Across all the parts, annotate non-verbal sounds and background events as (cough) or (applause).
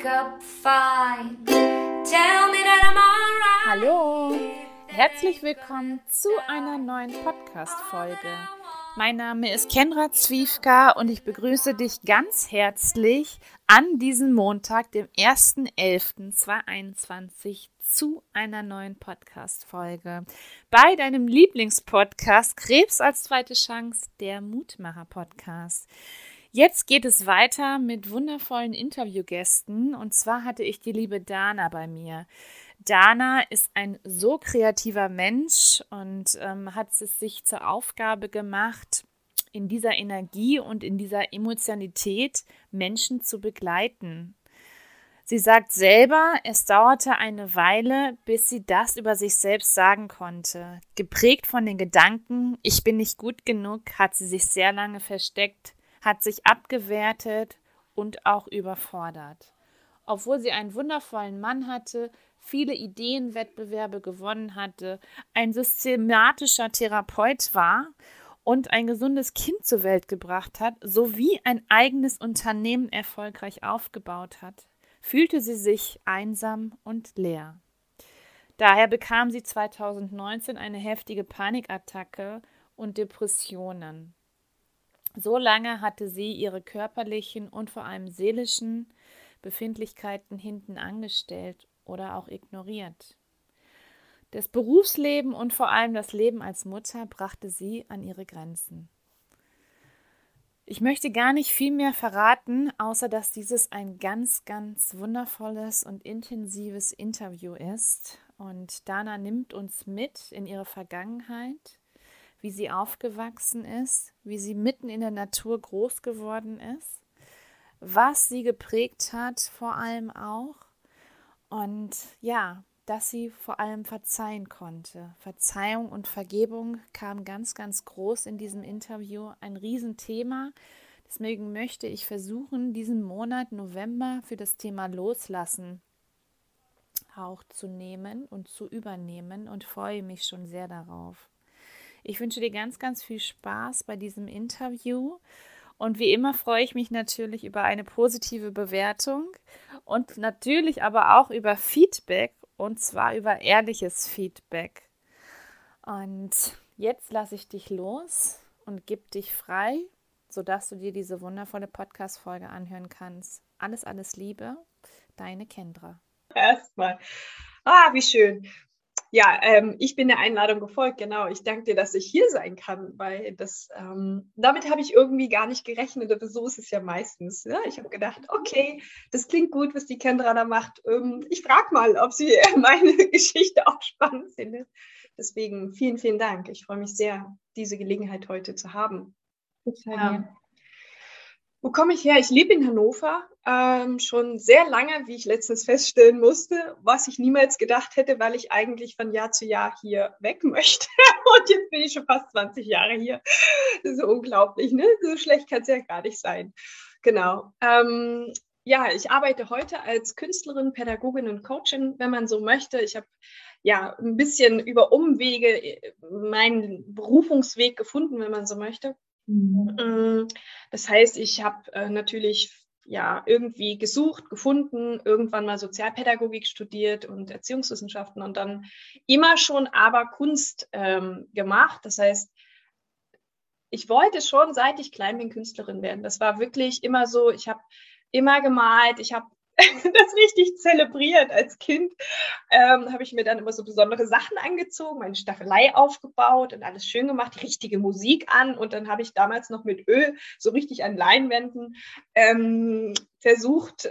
wake up fine. Tell me that I'm alright. Hallo, herzlich willkommen zu einer neuen Podcast-Folge. Mein Name ist Kendra Zwiefka und ich begrüße dich ganz herzlich an diesem Montag, dem 1.11.2021 zu einer neuen Podcast-Folge bei deinem Lieblingspodcast Krebs als zweite Chance, der Mutmacher-Podcast. Jetzt geht es weiter mit wundervollen Interviewgästen und zwar hatte ich die liebe Dana bei mir. Dana ist ein so kreativer Mensch und ähm, hat es sich zur Aufgabe gemacht, in dieser Energie und in dieser Emotionalität Menschen zu begleiten. Sie sagt selber, es dauerte eine Weile, bis sie das über sich selbst sagen konnte. Geprägt von den Gedanken, ich bin nicht gut genug, hat sie sich sehr lange versteckt, hat sich abgewertet und auch überfordert. Obwohl sie einen wundervollen Mann hatte, viele Ideenwettbewerbe gewonnen hatte, ein systematischer Therapeut war und ein gesundes Kind zur Welt gebracht hat, sowie ein eigenes Unternehmen erfolgreich aufgebaut hat, fühlte sie sich einsam und leer. Daher bekam sie 2019 eine heftige Panikattacke und Depressionen. So lange hatte sie ihre körperlichen und vor allem seelischen Befindlichkeiten hinten angestellt oder auch ignoriert. Das Berufsleben und vor allem das Leben als Mutter brachte sie an ihre Grenzen. Ich möchte gar nicht viel mehr verraten, außer dass dieses ein ganz, ganz wundervolles und intensives Interview ist. Und Dana nimmt uns mit in ihre Vergangenheit, wie sie aufgewachsen ist, wie sie mitten in der Natur groß geworden ist, was sie geprägt hat, vor allem auch. Und ja, dass sie vor allem verzeihen konnte. Verzeihung und Vergebung kam ganz, ganz groß in diesem Interview, ein Riesenthema. Deswegen möchte ich versuchen, diesen Monat November für das Thema Loslassen auch zu nehmen und zu übernehmen und freue mich schon sehr darauf. Ich wünsche dir ganz, ganz viel Spaß bei diesem Interview. Und wie immer freue ich mich natürlich über eine positive Bewertung und natürlich aber auch über Feedback und zwar über ehrliches Feedback. Und jetzt lasse ich dich los und gebe dich frei, sodass du dir diese wundervolle Podcast-Folge anhören kannst. Alles, alles Liebe, deine Kendra. Erstmal. Ah, wie schön. Ja, ähm, ich bin der Einladung gefolgt, genau. Ich danke dir, dass ich hier sein kann, weil das, ähm, damit habe ich irgendwie gar nicht gerechnet, aber so ist es ja meistens. Ja? Ich habe gedacht, okay, das klingt gut, was die Kendra da macht. Ähm, ich frage mal, ob sie (laughs) meine Geschichte auch spannend findet. Deswegen vielen, vielen Dank. Ich freue mich sehr, diese Gelegenheit heute zu haben. Total. Wo komme ich her? Ich lebe in Hannover ähm, schon sehr lange, wie ich letztens feststellen musste, was ich niemals gedacht hätte, weil ich eigentlich von Jahr zu Jahr hier weg möchte. (laughs) Und jetzt bin ich schon fast 20 Jahre hier. Das ist unglaublich, ne? So schlecht kann es ja gar nicht sein. Genau. Ähm, ja, ich arbeite heute als Künstlerin, Pädagogin und Coachin, wenn man so möchte. Ich habe ja ein bisschen über Umwege äh, meinen Berufungsweg gefunden, wenn man so möchte. Mhm. Mm, das heißt, ich habe äh, natürlich ja irgendwie gesucht, gefunden, irgendwann mal Sozialpädagogik studiert und Erziehungswissenschaften und dann immer schon aber Kunst ähm, gemacht. Das heißt, ich wollte schon, seit ich klein bin, Künstlerin werden. Das war wirklich immer so. Ich habe immer gemalt, ich habe (laughs) das richtig zelebriert als Kind. Ähm, habe ich mir dann immer so besondere Sachen angezogen, meine Staffelei aufgebaut und alles schön gemacht, die richtige Musik an. Und dann habe ich damals noch mit Öl so richtig an Leinwänden ähm, versucht,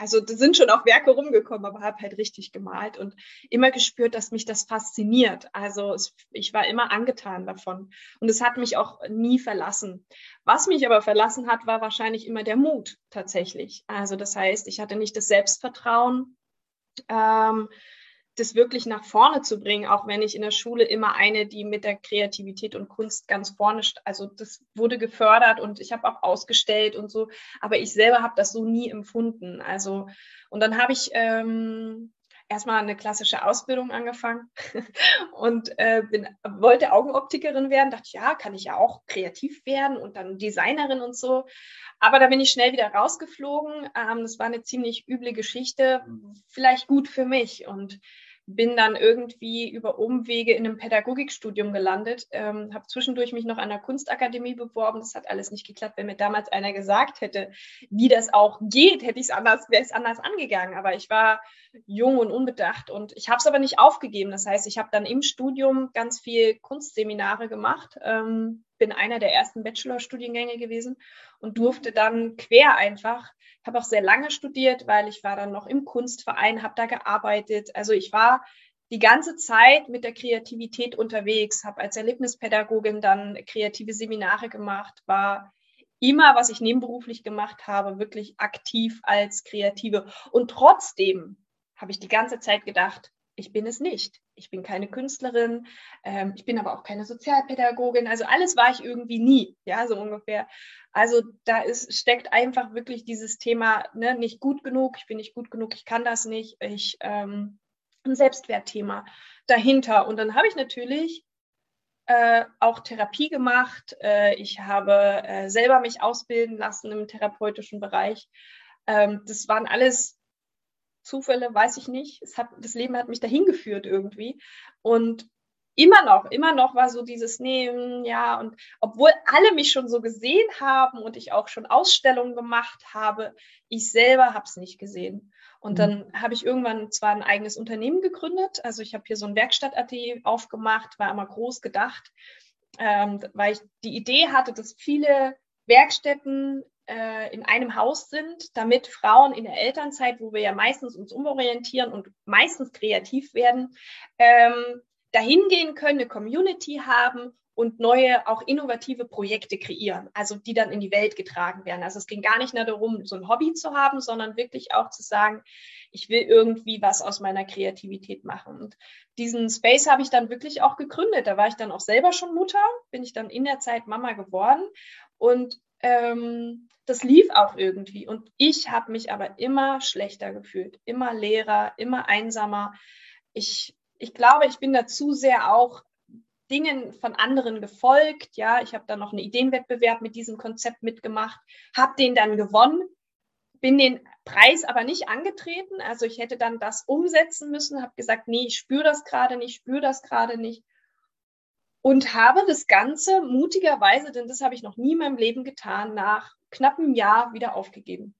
also da sind schon auch Werke rumgekommen, aber habe halt richtig gemalt und immer gespürt, dass mich das fasziniert. Also es, ich war immer angetan davon und es hat mich auch nie verlassen. Was mich aber verlassen hat, war wahrscheinlich immer der Mut tatsächlich. Also das heißt, ich hatte nicht das Selbstvertrauen. Ähm, das wirklich nach vorne zu bringen, auch wenn ich in der Schule immer eine, die mit der Kreativität und Kunst ganz vorne, also das wurde gefördert und ich habe auch ausgestellt und so, aber ich selber habe das so nie empfunden. Also und dann habe ich ähm, erstmal eine klassische Ausbildung angefangen (laughs) und äh, bin, wollte Augenoptikerin werden. Dachte, ja, kann ich ja auch kreativ werden und dann Designerin und so. Aber da bin ich schnell wieder rausgeflogen. Ähm, das war eine ziemlich üble Geschichte, vielleicht gut für mich. Und bin dann irgendwie über Umwege in einem Pädagogikstudium gelandet, ähm, habe zwischendurch mich noch an der Kunstakademie beworben. Das hat alles nicht geklappt. Wenn mir damals einer gesagt hätte, wie das auch geht, hätte ich es anders, wäre es anders angegangen. Aber ich war jung und unbedacht und ich habe es aber nicht aufgegeben. Das heißt, ich habe dann im Studium ganz viel Kunstseminare gemacht, ähm, bin einer der ersten Bachelorstudiengänge gewesen und durfte dann quer einfach habe auch sehr lange studiert, weil ich war dann noch im Kunstverein, habe da gearbeitet. Also ich war die ganze Zeit mit der Kreativität unterwegs, habe als Erlebnispädagogin dann kreative Seminare gemacht, war immer, was ich nebenberuflich gemacht habe, wirklich aktiv als Kreative. Und trotzdem habe ich die ganze Zeit gedacht, ich bin es nicht. Ich bin keine Künstlerin, ähm, ich bin aber auch keine Sozialpädagogin. Also alles war ich irgendwie nie, ja, so ungefähr. Also da ist, steckt einfach wirklich dieses Thema, ne, nicht gut genug, ich bin nicht gut genug, ich kann das nicht, ich ähm, ein Selbstwertthema dahinter. Und dann habe ich natürlich äh, auch Therapie gemacht. Äh, ich habe äh, selber mich ausbilden lassen im therapeutischen Bereich. Ähm, das waren alles Zufälle, weiß ich nicht. Es hat, das Leben hat mich dahin geführt irgendwie. Und immer noch, immer noch war so dieses Nehmen, ja, und obwohl alle mich schon so gesehen haben und ich auch schon Ausstellungen gemacht habe, ich selber habe es nicht gesehen. Und mhm. dann habe ich irgendwann zwar ein eigenes Unternehmen gegründet, also ich habe hier so ein Werkstattatelier aufgemacht, war immer groß gedacht, ähm, weil ich die Idee hatte, dass viele Werkstätten äh, in einem Haus sind, damit Frauen in der Elternzeit, wo wir ja meistens uns umorientieren und meistens kreativ werden, ähm, dahin gehen können, eine Community haben und neue, auch innovative Projekte kreieren, also die dann in die Welt getragen werden. Also es ging gar nicht nur darum, so ein Hobby zu haben, sondern wirklich auch zu sagen, ich will irgendwie was aus meiner Kreativität machen. Und diesen Space habe ich dann wirklich auch gegründet. Da war ich dann auch selber schon Mutter, bin ich dann in der Zeit Mama geworden und ähm, das lief auch irgendwie. Und ich habe mich aber immer schlechter gefühlt, immer leerer, immer einsamer. Ich ich glaube, ich bin da zu sehr auch Dingen von anderen gefolgt. Ja, ich habe da noch einen Ideenwettbewerb mit diesem Konzept mitgemacht, habe den dann gewonnen, bin den Preis aber nicht angetreten. Also ich hätte dann das umsetzen müssen, habe gesagt, nee, ich spüre das gerade nicht, spüre das gerade nicht. Und habe das Ganze mutigerweise, denn das habe ich noch nie in meinem Leben getan, nach knappem Jahr wieder aufgegeben.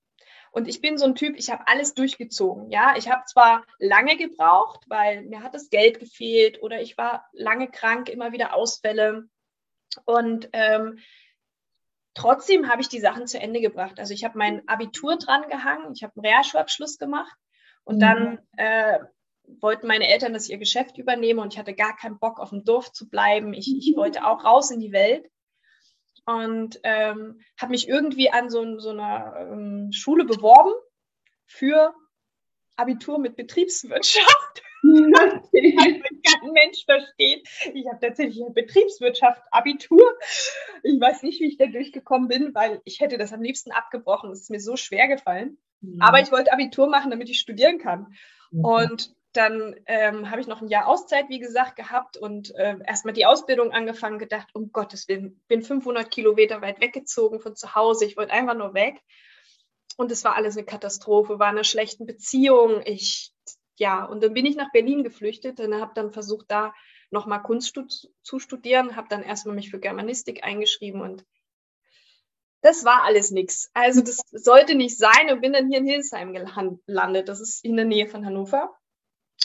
Und ich bin so ein Typ, ich habe alles durchgezogen. Ja, ich habe zwar lange gebraucht, weil mir hat das Geld gefehlt oder ich war lange krank, immer wieder Ausfälle. Und ähm, trotzdem habe ich die Sachen zu Ende gebracht. Also ich habe mein Abitur dran gehangen, ich habe einen Realschulabschluss gemacht und mhm. dann äh, wollten meine Eltern, dass ich ihr Geschäft übernehme und ich hatte gar keinen Bock, auf dem Dorf zu bleiben. Ich, ich wollte auch raus in die Welt und ähm, habe mich irgendwie an so, so einer ähm, Schule beworben für Abitur mit Betriebswirtschaft. (laughs) kein Mensch versteht. Ich habe tatsächlich Betriebswirtschaft Abitur. Ich weiß nicht, wie ich da durchgekommen bin, weil ich hätte das am liebsten abgebrochen. Es ist mir so schwer gefallen. Mhm. Aber ich wollte Abitur machen, damit ich studieren kann. Mhm. Und dann ähm, habe ich noch ein Jahr Auszeit, wie gesagt, gehabt und äh, erstmal die Ausbildung angefangen, gedacht, um Gottes Willen, bin 500 Kilometer weit weggezogen von zu Hause. Ich wollte einfach nur weg. Und es war alles eine Katastrophe, war eine schlechte Beziehung. Ich, ja, und dann bin ich nach Berlin geflüchtet und habe dann versucht, da nochmal Kunst zu studieren, habe dann erstmal mich für Germanistik eingeschrieben und das war alles nichts. Also das sollte nicht sein und bin dann hier in Hildesheim gelandet. Das ist in der Nähe von Hannover.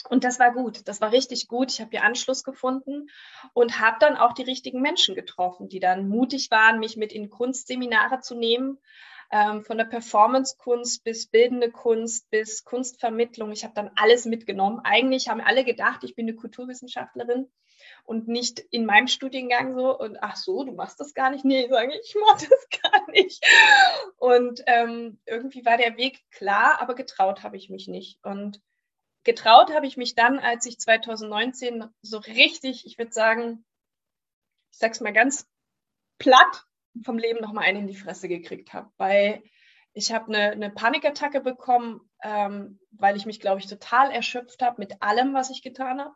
Und das war gut, das war richtig gut. Ich habe hier Anschluss gefunden und habe dann auch die richtigen Menschen getroffen, die dann mutig waren, mich mit in Kunstseminare zu nehmen, ähm, von der Performance-Kunst bis bildende Kunst bis Kunstvermittlung. Ich habe dann alles mitgenommen. Eigentlich haben alle gedacht, ich bin eine Kulturwissenschaftlerin und nicht in meinem Studiengang so. Und ach so, du machst das gar nicht? Nee, sage ich, ich mache das (laughs) gar nicht. Und ähm, irgendwie war der Weg klar, aber getraut habe ich mich nicht. Und getraut habe ich mich dann, als ich 2019 so richtig, ich würde sagen, ich sag's mal ganz platt, vom Leben nochmal einen in die Fresse gekriegt habe, weil Ich habe eine, eine Panikattacke bekommen, ähm, weil ich mich, glaube ich, total erschöpft habe mit allem, was ich getan habe.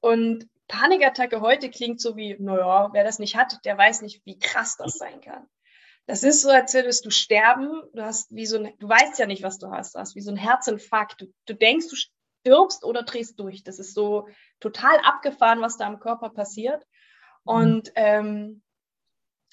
Und Panikattacke heute klingt so wie, naja, wer das nicht hat, der weiß nicht, wie krass das sein kann. Das ist so, als würdest du sterben. Du hast wie so ein, du weißt ja nicht, was du hast. Du hast wie so ein Herzinfarkt. Du, du denkst, du stirbst oder drehst durch. Das ist so total abgefahren, was da im Körper passiert. Mhm. Und ähm,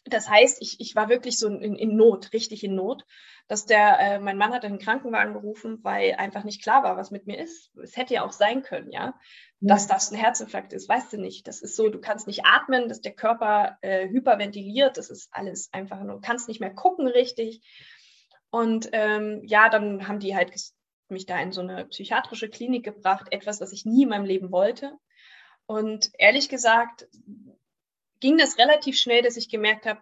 das heißt, ich, ich war wirklich so in, in Not, richtig in Not, dass der, äh, mein Mann hat einen Krankenwagen gerufen, weil einfach nicht klar war, was mit mir ist. Es hätte ja auch sein können, ja, dass das ein Herzinfarkt ist, weißt du nicht. Das ist so, du kannst nicht atmen, dass der Körper äh, hyperventiliert, das ist alles einfach nur, du kannst nicht mehr gucken richtig. Und ähm, ja, dann haben die halt mich da in so eine psychiatrische Klinik gebracht, etwas, was ich nie in meinem Leben wollte. Und ehrlich gesagt ging das relativ schnell, dass ich gemerkt habe,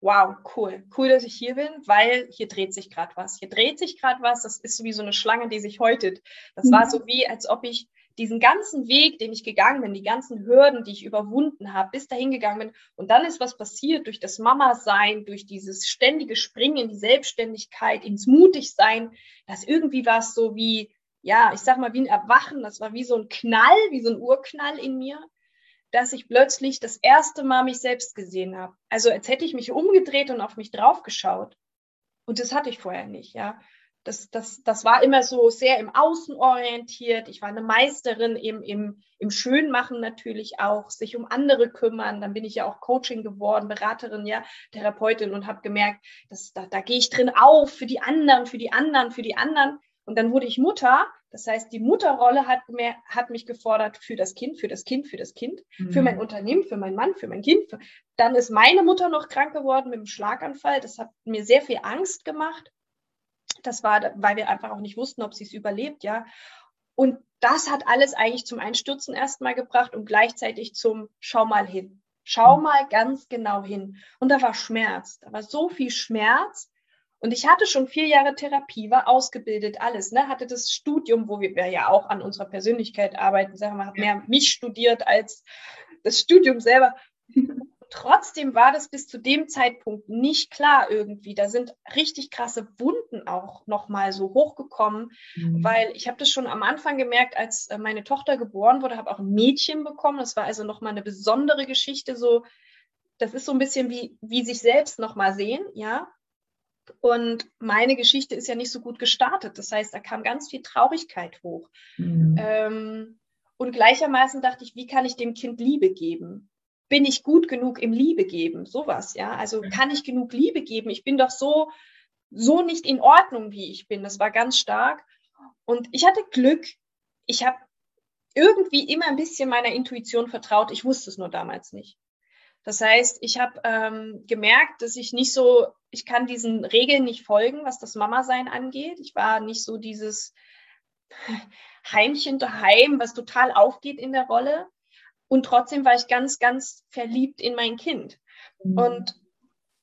wow, cool, cool, dass ich hier bin, weil hier dreht sich gerade was. Hier dreht sich gerade was, das ist wie so eine Schlange, die sich häutet. Das mhm. war so wie, als ob ich diesen ganzen Weg, den ich gegangen bin, die ganzen Hürden, die ich überwunden habe, bis dahin gegangen bin. Und dann ist was passiert durch das Mama-Sein, durch dieses ständige Springen in die Selbstständigkeit, ins Mutigsein, dass irgendwie war es so wie, ja, ich sag mal, wie ein Erwachen. Das war wie so ein Knall, wie so ein Urknall in mir, dass ich plötzlich das erste Mal mich selbst gesehen habe. Also als hätte ich mich umgedreht und auf mich draufgeschaut. Und das hatte ich vorher nicht, ja das, das, das war immer so sehr im Außen orientiert. Ich war eine Meisterin im, im, im Schönmachen natürlich auch, sich um andere kümmern. Dann bin ich ja auch Coaching geworden, Beraterin, ja, Therapeutin und habe gemerkt, dass, da, da gehe ich drin auf für die anderen, für die anderen, für die anderen. Und dann wurde ich Mutter. Das heißt, die Mutterrolle hat, mehr, hat mich gefordert für das Kind, für das Kind, für das Kind, mhm. für mein Unternehmen, für meinen Mann, für mein Kind. Dann ist meine Mutter noch krank geworden mit einem Schlaganfall. Das hat mir sehr viel Angst gemacht. Das war, weil wir einfach auch nicht wussten, ob sie es überlebt, ja. Und das hat alles eigentlich zum Einstürzen erstmal gebracht und gleichzeitig zum Schau mal hin. Schau mhm. mal ganz genau hin. Und da war Schmerz. Da war so viel Schmerz. Und ich hatte schon vier Jahre Therapie, war ausgebildet, alles, ne? Hatte das Studium, wo wir ja auch an unserer Persönlichkeit arbeiten, sagen wir, hat mehr mich studiert als das Studium selber. Trotzdem war das bis zu dem Zeitpunkt nicht klar irgendwie. Da sind richtig krasse Wunden auch nochmal so hochgekommen, mhm. weil ich habe das schon am Anfang gemerkt, als äh, meine Tochter geboren wurde, habe auch ein Mädchen bekommen. Das war also nochmal eine besondere Geschichte. So, das ist so ein bisschen wie, wie sich selbst nochmal sehen, ja. Und meine Geschichte ist ja nicht so gut gestartet. Das heißt, da kam ganz viel Traurigkeit hoch. Mhm. Ähm, und gleichermaßen dachte ich, wie kann ich dem Kind Liebe geben? Bin ich gut genug im Liebe geben? Sowas, ja. Also kann ich genug Liebe geben? Ich bin doch so, so nicht in Ordnung, wie ich bin. Das war ganz stark. Und ich hatte Glück. Ich habe irgendwie immer ein bisschen meiner Intuition vertraut. Ich wusste es nur damals nicht. Das heißt, ich habe ähm, gemerkt, dass ich nicht so, ich kann diesen Regeln nicht folgen, was das Mama-Sein angeht. Ich war nicht so dieses (laughs) Heimchen daheim, was total aufgeht in der Rolle. Und trotzdem war ich ganz, ganz verliebt in mein Kind. Mhm. Und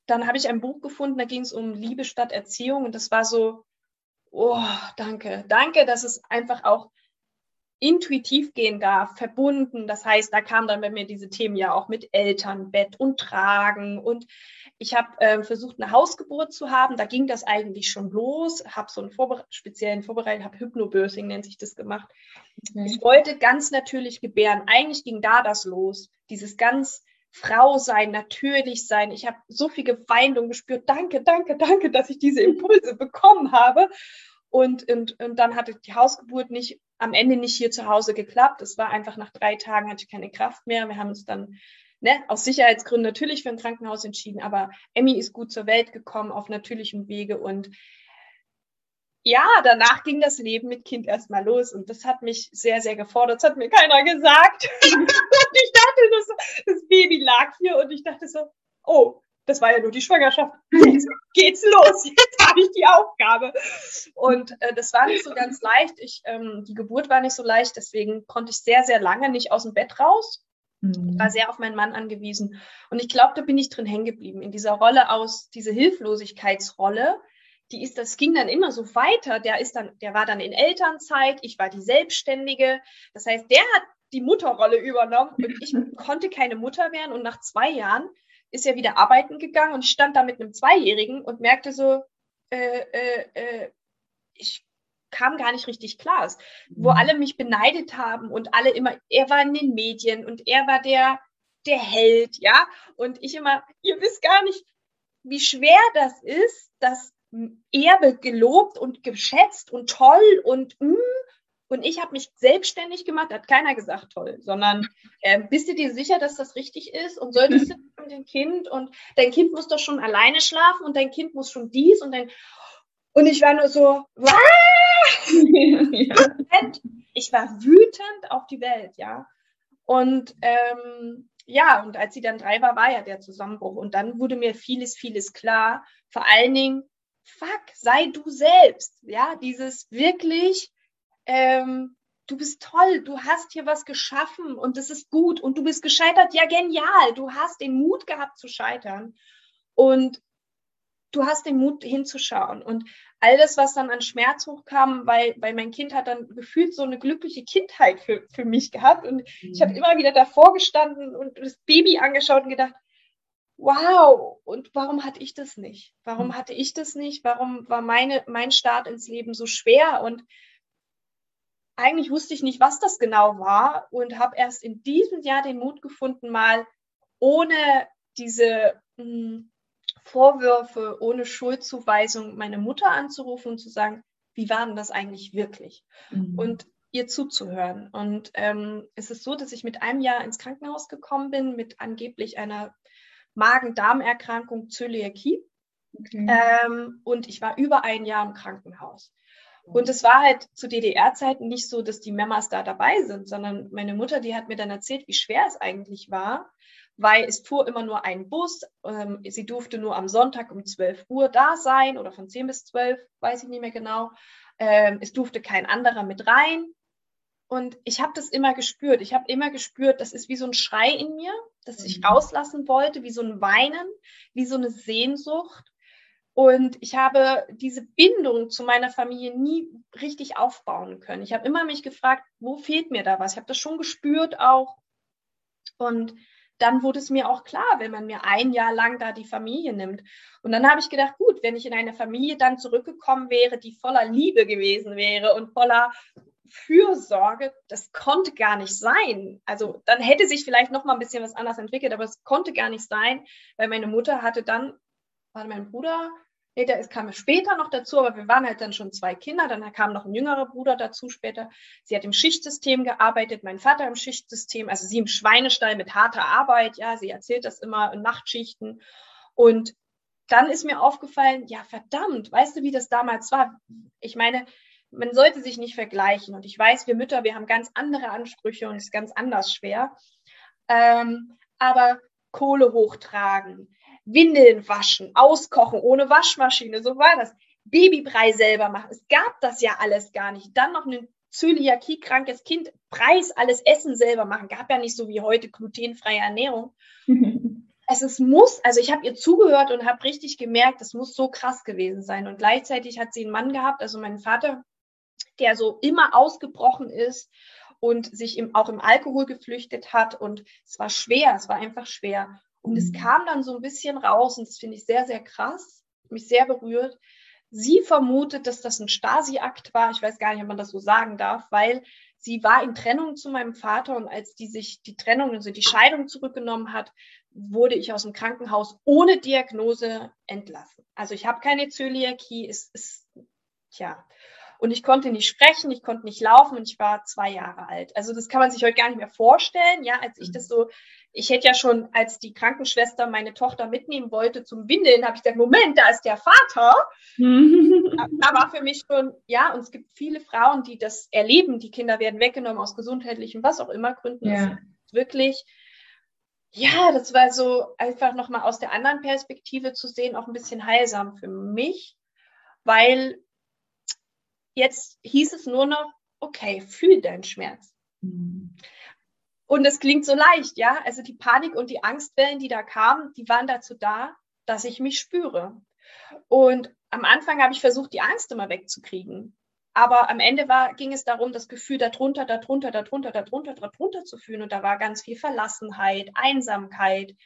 dann habe ich ein Buch gefunden, da ging es um Liebe statt Erziehung. Und das war so, oh, danke, danke, dass es einfach auch intuitiv gehen darf, verbunden. Das heißt, da kamen dann bei mir diese Themen ja auch mit Elternbett und Tragen. Und ich habe äh, versucht, eine Hausgeburt zu haben. Da ging das eigentlich schon los. Habe so einen Vorbere speziellen Vorbereitung, habe Hypnobirthing, nennt sich das gemacht. Okay. Ich wollte ganz natürlich gebären. Eigentlich ging da das los. Dieses ganz Frau sein, natürlich sein. Ich habe so viel geweint und gespürt, danke, danke, danke, dass ich diese Impulse bekommen habe. Und, und, und dann hatte die Hausgeburt nicht am Ende nicht hier zu Hause geklappt. Es war einfach nach drei Tagen hatte ich keine Kraft mehr. Wir haben uns dann ne, aus Sicherheitsgründen natürlich für ein Krankenhaus entschieden, aber Emmy ist gut zur Welt gekommen auf natürlichem Wege und ja, danach ging das Leben mit Kind erstmal los und das hat mich sehr, sehr gefordert. Das hat mir keiner gesagt. (laughs) und ich dachte, das, das Baby lag hier und ich dachte so, oh, das war ja nur die Schwangerschaft. (laughs) Jetzt geht's los. Jetzt habe ich die Aufgabe. Und äh, das war nicht so ganz leicht. Ich, ähm, die Geburt war nicht so leicht, deswegen konnte ich sehr, sehr lange nicht aus dem Bett raus. Mhm. War sehr auf meinen Mann angewiesen. Und ich glaube, da bin ich drin hängen geblieben, in dieser Rolle aus, diese Hilflosigkeitsrolle. Die ist, das ging dann immer so weiter. Der ist dann, der war dann in Elternzeit, ich war die Selbstständige. Das heißt, der hat die Mutterrolle übernommen und ich konnte keine Mutter werden. Und nach zwei Jahren ist er wieder arbeiten gegangen und ich stand da mit einem Zweijährigen und merkte so, äh, äh, äh ich kam gar nicht richtig klar. Wo mhm. alle mich beneidet haben und alle immer, er war in den Medien und er war der, der Held, ja. Und ich immer, ihr wisst gar nicht, wie schwer das ist, dass er gelobt und geschätzt und toll und mm, und ich habe mich selbstständig gemacht, hat keiner gesagt toll, sondern äh, bist du dir sicher, dass das richtig ist und solltest du (laughs) mit dem Kind und dein Kind muss doch schon alleine schlafen und dein Kind muss schon dies und dein und ich war nur so, (laughs) ich war wütend auf die Welt, ja. Und ähm, ja, und als sie dann drei war, war ja der Zusammenbruch. Und dann wurde mir vieles, vieles klar. Vor allen Dingen, fuck, sei du selbst. Ja, dieses wirklich, ähm, du bist toll, du hast hier was geschaffen und es ist gut und du bist gescheitert, ja, genial. Du hast den Mut gehabt zu scheitern. Und du hast den Mut hinzuschauen. Und all das, was dann an Schmerz hochkam, weil, weil mein Kind hat dann gefühlt so eine glückliche Kindheit für, für mich gehabt. Und mhm. ich habe immer wieder davor gestanden und das Baby angeschaut und gedacht, wow, und warum hatte ich das nicht? Warum mhm. hatte ich das nicht? Warum war meine, mein Start ins Leben so schwer? Und eigentlich wusste ich nicht, was das genau war und habe erst in diesem Jahr den Mut gefunden, mal ohne diese mh, hm, Vorwürfe, ohne Schuldzuweisung meine Mutter anzurufen und zu sagen, wie war denn das eigentlich wirklich? Mhm. Und ihr zuzuhören. Und ähm, es ist so, dass ich mit einem Jahr ins Krankenhaus gekommen bin mit angeblich einer Magen-Darm-Erkrankung Zöliakie. Okay. Ähm, und ich war über ein Jahr im Krankenhaus. Und es war halt zu DDR-Zeiten nicht so, dass die Memas da dabei sind, sondern meine Mutter, die hat mir dann erzählt, wie schwer es eigentlich war, weil es fuhr immer nur ein Bus. Ähm, sie durfte nur am Sonntag um 12 Uhr da sein oder von 10 bis 12, weiß ich nicht mehr genau. Ähm, es durfte kein anderer mit rein. Und ich habe das immer gespürt. Ich habe immer gespürt, das ist wie so ein Schrei in mir, das ich mhm. rauslassen wollte, wie so ein Weinen, wie so eine Sehnsucht. Und ich habe diese Bindung zu meiner Familie nie richtig aufbauen können. Ich habe immer mich gefragt, wo fehlt mir da was? Ich habe das schon gespürt auch. Und dann wurde es mir auch klar, wenn man mir ein Jahr lang da die Familie nimmt. Und dann habe ich gedacht, gut, wenn ich in eine Familie dann zurückgekommen wäre, die voller Liebe gewesen wäre und voller Fürsorge, das konnte gar nicht sein. Also dann hätte sich vielleicht noch mal ein bisschen was anders entwickelt, aber es konnte gar nicht sein, weil meine Mutter hatte dann, war mein Bruder, Nee, der kam später noch dazu, aber wir waren halt dann schon zwei Kinder. Dann kam noch ein jüngerer Bruder dazu später. Sie hat im Schichtsystem gearbeitet, mein Vater im Schichtsystem, also sie im Schweinestall mit harter Arbeit. Ja, sie erzählt das immer in Nachtschichten. Und dann ist mir aufgefallen, ja, verdammt, weißt du, wie das damals war? Ich meine, man sollte sich nicht vergleichen. Und ich weiß, wir Mütter, wir haben ganz andere Ansprüche und es ist ganz anders schwer. Ähm, aber Kohle hochtragen, Windeln waschen, auskochen ohne Waschmaschine, so war das. Babybrei selber machen. Es gab das ja alles gar nicht. Dann noch ein Zöliakie-krankes Kind, Preis, alles Essen selber machen. Gab ja nicht so wie heute glutenfreie Ernährung. (laughs) es ist, muss, also ich habe ihr zugehört und habe richtig gemerkt, das muss so krass gewesen sein. Und gleichzeitig hat sie einen Mann gehabt, also meinen Vater, der so immer ausgebrochen ist und sich im, auch im Alkohol geflüchtet hat. Und es war schwer, es war einfach schwer. Und es mhm. kam dann so ein bisschen raus, und das finde ich sehr, sehr krass, mich sehr berührt. Sie vermutet, dass das ein Stasi-Akt war. Ich weiß gar nicht, ob man das so sagen darf, weil sie war in Trennung zu meinem Vater und als die sich die Trennung, also die Scheidung zurückgenommen hat, wurde ich aus dem Krankenhaus ohne Diagnose entlassen. Also ich habe keine Zöliakie, es ist, tja. Und ich konnte nicht sprechen, ich konnte nicht laufen und ich war zwei Jahre alt. Also das kann man sich heute gar nicht mehr vorstellen. Ja, als ich das so ich hätte ja schon, als die Krankenschwester meine Tochter mitnehmen wollte zum Windeln, habe ich gesagt, Moment, da ist der Vater. da war für mich schon, ja, und es gibt viele Frauen, die das erleben, die Kinder werden weggenommen aus gesundheitlichen, was auch immer Gründen. Ja. wirklich, ja, das war so einfach nochmal aus der anderen Perspektive zu sehen, auch ein bisschen heilsam für mich, weil jetzt hieß es nur noch, okay, fühl deinen Schmerz. Mhm. Und es klingt so leicht, ja. Also die Panik und die Angstwellen, die da kamen, die waren dazu da, dass ich mich spüre. Und am Anfang habe ich versucht, die Angst immer wegzukriegen. Aber am Ende war, ging es darum, das Gefühl darunter, darunter, darunter, darunter, darunter zu fühlen. Und da war ganz viel Verlassenheit, Einsamkeit,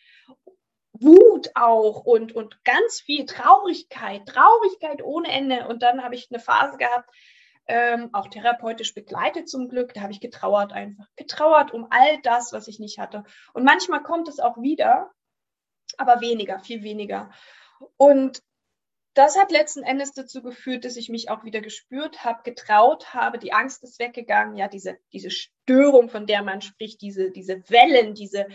Wut auch und, und ganz viel Traurigkeit, Traurigkeit ohne Ende. Und dann habe ich eine Phase gehabt, ähm, auch therapeutisch begleitet zum Glück, da habe ich getrauert einfach, getrauert um all das, was ich nicht hatte. Und manchmal kommt es auch wieder, aber weniger, viel weniger. Und das hat letzten Endes dazu geführt, dass ich mich auch wieder gespürt habe, getraut habe, die Angst ist weggegangen, ja, diese, diese Störung, von der man spricht, diese, diese Wellen, diese,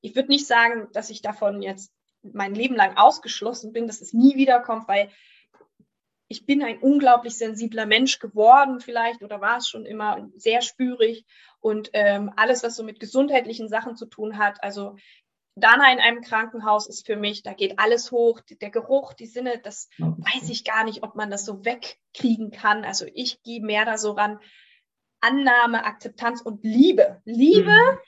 ich würde nicht sagen, dass ich davon jetzt mein Leben lang ausgeschlossen bin, dass es nie wiederkommt, weil ich bin ein unglaublich sensibler Mensch geworden vielleicht oder war es schon immer sehr spürig und ähm, alles, was so mit gesundheitlichen Sachen zu tun hat, also Dana in einem Krankenhaus ist für mich, da geht alles hoch, der Geruch, die Sinne, das weiß ich gar nicht, ob man das so wegkriegen kann. Also ich gehe mehr da so ran. Annahme, Akzeptanz und Liebe. Liebe, mhm.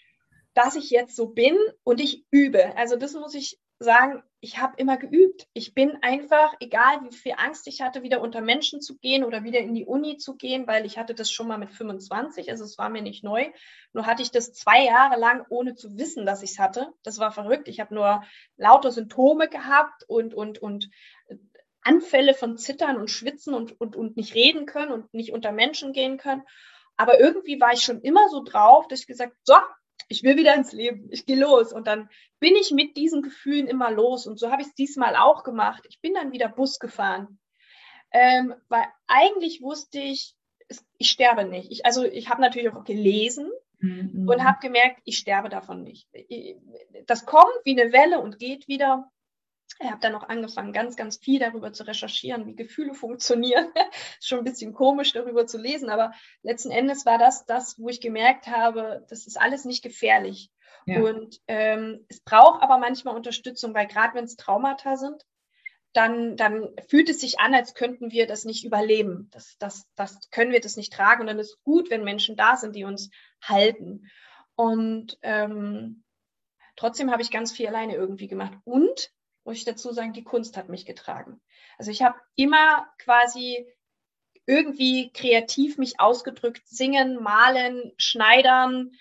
dass ich jetzt so bin und ich übe. Also das muss ich sagen, ich habe immer geübt. Ich bin einfach, egal wie viel Angst ich hatte, wieder unter Menschen zu gehen oder wieder in die Uni zu gehen, weil ich hatte das schon mal mit 25, also es war mir nicht neu. Nur hatte ich das zwei Jahre lang, ohne zu wissen, dass ich es hatte. Das war verrückt. Ich habe nur lauter Symptome gehabt und, und, und Anfälle von Zittern und Schwitzen und, und, und nicht reden können und nicht unter Menschen gehen können. Aber irgendwie war ich schon immer so drauf, dass ich gesagt, so, ich will wieder ins Leben, ich gehe los. Und dann bin ich mit diesen Gefühlen immer los. Und so habe ich es diesmal auch gemacht. Ich bin dann wieder Bus gefahren. Ähm, weil eigentlich wusste ich, ich sterbe nicht. Ich, also ich habe natürlich auch gelesen mhm. und habe gemerkt, ich sterbe davon nicht. Das kommt wie eine Welle und geht wieder. Ich habe dann noch angefangen, ganz, ganz viel darüber zu recherchieren, wie Gefühle funktionieren. (laughs) ist schon ein bisschen komisch, darüber zu lesen, aber letzten Endes war das das, wo ich gemerkt habe, das ist alles nicht gefährlich. Ja. Und ähm, es braucht aber manchmal Unterstützung, weil gerade wenn es Traumata sind, dann, dann fühlt es sich an, als könnten wir das nicht überleben. Das, das, das können wir das nicht tragen. Und dann ist es gut, wenn Menschen da sind, die uns halten. Und ähm, trotzdem habe ich ganz viel alleine irgendwie gemacht. Und muss ich dazu sagen, die Kunst hat mich getragen. Also ich habe immer quasi irgendwie kreativ mich ausgedrückt, singen, malen, schneidern,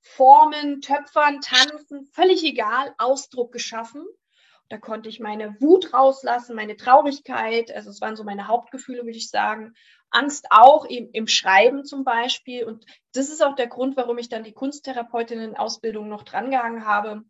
formen, töpfern, tanzen, völlig egal, Ausdruck geschaffen. Da konnte ich meine Wut rauslassen, meine Traurigkeit, also es waren so meine Hauptgefühle, würde ich sagen. Angst auch im, im Schreiben zum Beispiel. Und das ist auch der Grund, warum ich dann die Kunsttherapeutinnen-Ausbildung noch drangehangen habe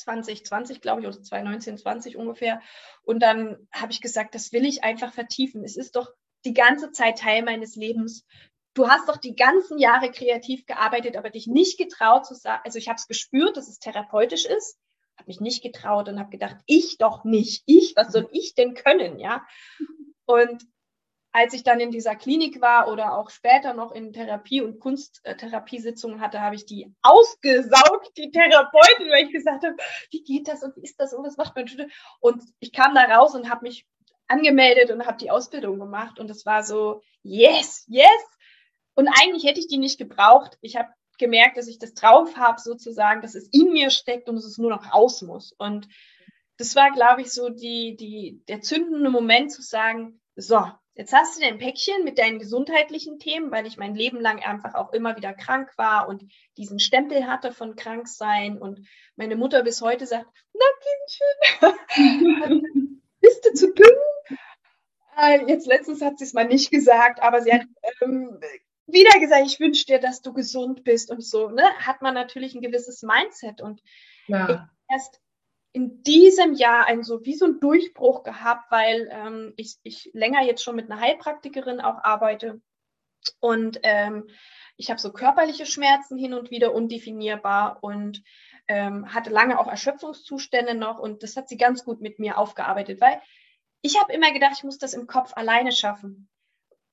2020, glaube ich, oder 2019, 20 ungefähr. Und dann habe ich gesagt, das will ich einfach vertiefen. Es ist doch die ganze Zeit Teil meines Lebens. Du hast doch die ganzen Jahre kreativ gearbeitet, aber dich nicht getraut zu sagen, also ich habe es gespürt, dass es therapeutisch ist, habe mich nicht getraut und habe gedacht, ich doch nicht, ich, was soll ich denn können, ja? Und als ich dann in dieser Klinik war oder auch später noch in Therapie- und Kunsttherapiesitzungen hatte, habe ich die ausgesaugt, die Therapeutin, weil ich gesagt habe, wie geht das und wie ist das und was macht man? Und ich kam da raus und habe mich angemeldet und habe die Ausbildung gemacht und es war so, yes, yes. Und eigentlich hätte ich die nicht gebraucht. Ich habe gemerkt, dass ich das drauf habe, sozusagen, dass es in mir steckt und dass es nur noch raus muss. Und das war, glaube ich, so die, die, der zündende Moment zu sagen, so, Jetzt hast du dein Päckchen mit deinen gesundheitlichen Themen, weil ich mein Leben lang einfach auch immer wieder krank war und diesen Stempel hatte von Kranksein. Und meine Mutter bis heute sagt, na Kindchen, (laughs) bist du zu dünn? Äh, jetzt letztens hat sie es mal nicht gesagt, aber sie hat ähm, wieder gesagt, ich wünsche dir, dass du gesund bist und so. Ne? Hat man natürlich ein gewisses Mindset. Und ja. erst in diesem Jahr ein so wie so ein Durchbruch gehabt, weil ähm, ich, ich länger jetzt schon mit einer Heilpraktikerin auch arbeite und ähm, ich habe so körperliche Schmerzen hin und wieder undefinierbar und ähm, hatte lange auch Erschöpfungszustände noch und das hat sie ganz gut mit mir aufgearbeitet, weil ich habe immer gedacht, ich muss das im Kopf alleine schaffen.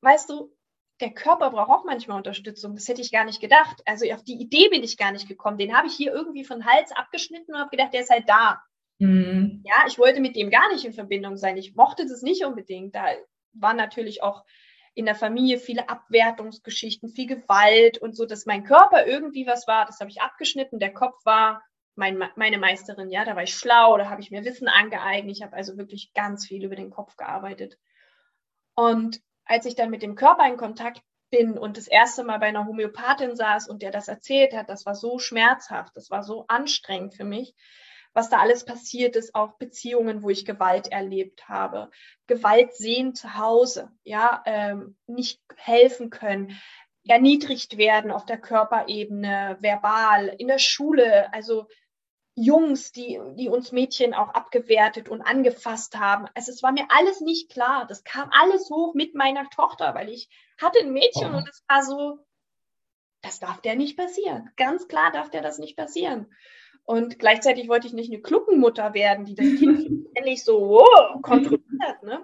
Weißt du, der Körper braucht auch manchmal Unterstützung. Das hätte ich gar nicht gedacht. Also auf die Idee bin ich gar nicht gekommen. Den habe ich hier irgendwie von Hals abgeschnitten und habe gedacht, der ist halt da. Mhm. Ja, ich wollte mit dem gar nicht in Verbindung sein. Ich mochte das nicht unbedingt. Da war natürlich auch in der Familie viele Abwertungsgeschichten, viel Gewalt und so, dass mein Körper irgendwie was war, das habe ich abgeschnitten. Der Kopf war mein, meine Meisterin, ja, da war ich schlau, da habe ich mir Wissen angeeignet. Ich habe also wirklich ganz viel über den Kopf gearbeitet. Und als ich dann mit dem Körper in Kontakt bin und das erste Mal bei einer Homöopathin saß und der das erzählt hat, das war so schmerzhaft, das war so anstrengend für mich, was da alles passiert ist, auch Beziehungen, wo ich Gewalt erlebt habe, Gewalt sehen zu Hause, ja, ähm, nicht helfen können, erniedrigt werden auf der Körperebene, verbal, in der Schule, also Jungs, die, die uns Mädchen auch abgewertet und angefasst haben. Also es war mir alles nicht klar. Das kam alles hoch mit meiner Tochter, weil ich hatte ein Mädchen oh. und es war so, das darf der nicht passieren. Ganz klar darf der das nicht passieren. Und gleichzeitig wollte ich nicht eine Kluckenmutter werden, die das Kind (laughs) endlich so oh, kontrolliert. Ne?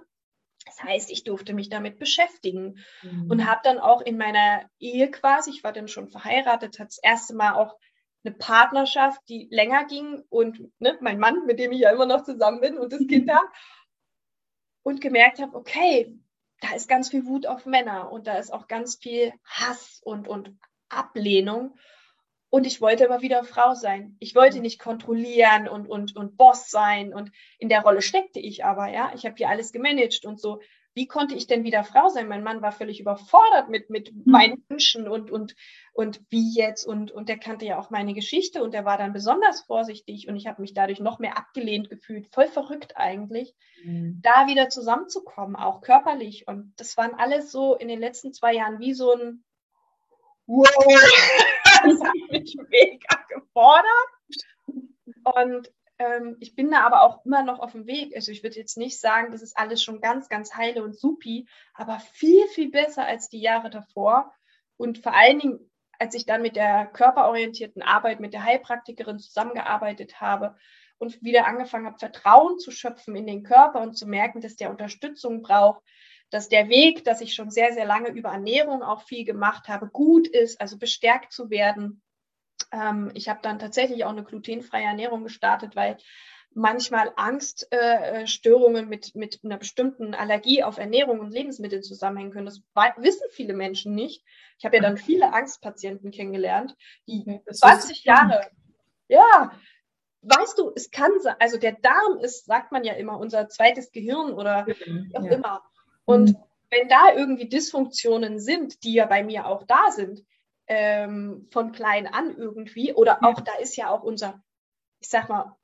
Das heißt, ich durfte mich damit beschäftigen mhm. und habe dann auch in meiner Ehe quasi, ich war dann schon verheiratet, hat das erste Mal auch eine Partnerschaft, die länger ging und ne, mein Mann, mit dem ich ja immer noch zusammen bin und das Kind da. Und gemerkt habe, okay, da ist ganz viel Wut auf Männer und da ist auch ganz viel Hass und, und Ablehnung. Und ich wollte immer wieder Frau sein. Ich wollte nicht kontrollieren und, und, und Boss sein. Und in der Rolle steckte ich aber, ja. Ich habe hier alles gemanagt und so wie konnte ich denn wieder Frau sein? Mein Mann war völlig überfordert mit, mit hm. meinen Wünschen und, und, und wie jetzt. Und, und der kannte ja auch meine Geschichte und der war dann besonders vorsichtig und ich habe mich dadurch noch mehr abgelehnt gefühlt. Voll verrückt eigentlich, mhm. da wieder zusammenzukommen, auch körperlich. Und das waren alles so in den letzten zwei Jahren wie so ein Wow, (laughs) das hat mich mega gefordert. Und ähm, ich bin da aber auch immer noch auf dem Weg. Also ich würde jetzt nicht sagen, das ist alles schon ganz, ganz heile und supi, aber viel, viel besser als die Jahre davor. Und vor allen Dingen, als ich dann mit der körperorientierten Arbeit, mit der Heilpraktikerin zusammengearbeitet habe und wieder angefangen habe, Vertrauen zu schöpfen in den Körper und zu merken, dass der Unterstützung braucht, dass der Weg, dass ich schon sehr, sehr lange über Ernährung auch viel gemacht habe, gut ist, also bestärkt zu werden ähm, ich habe dann tatsächlich auch eine glutenfreie Ernährung gestartet, weil manchmal Angststörungen äh, mit, mit einer bestimmten Allergie auf Ernährung und Lebensmittel zusammenhängen können. Das wissen viele Menschen nicht. Ich habe ja dann viele Angstpatienten kennengelernt, die 20 Jahre, ja, weißt du, es kann sein, also der Darm ist, sagt man ja immer, unser zweites Gehirn oder wie auch ja. immer. Und mhm. wenn da irgendwie Dysfunktionen sind, die ja bei mir auch da sind, ähm, von klein an irgendwie. Oder auch, ja. da ist ja auch unser, ich sag mal,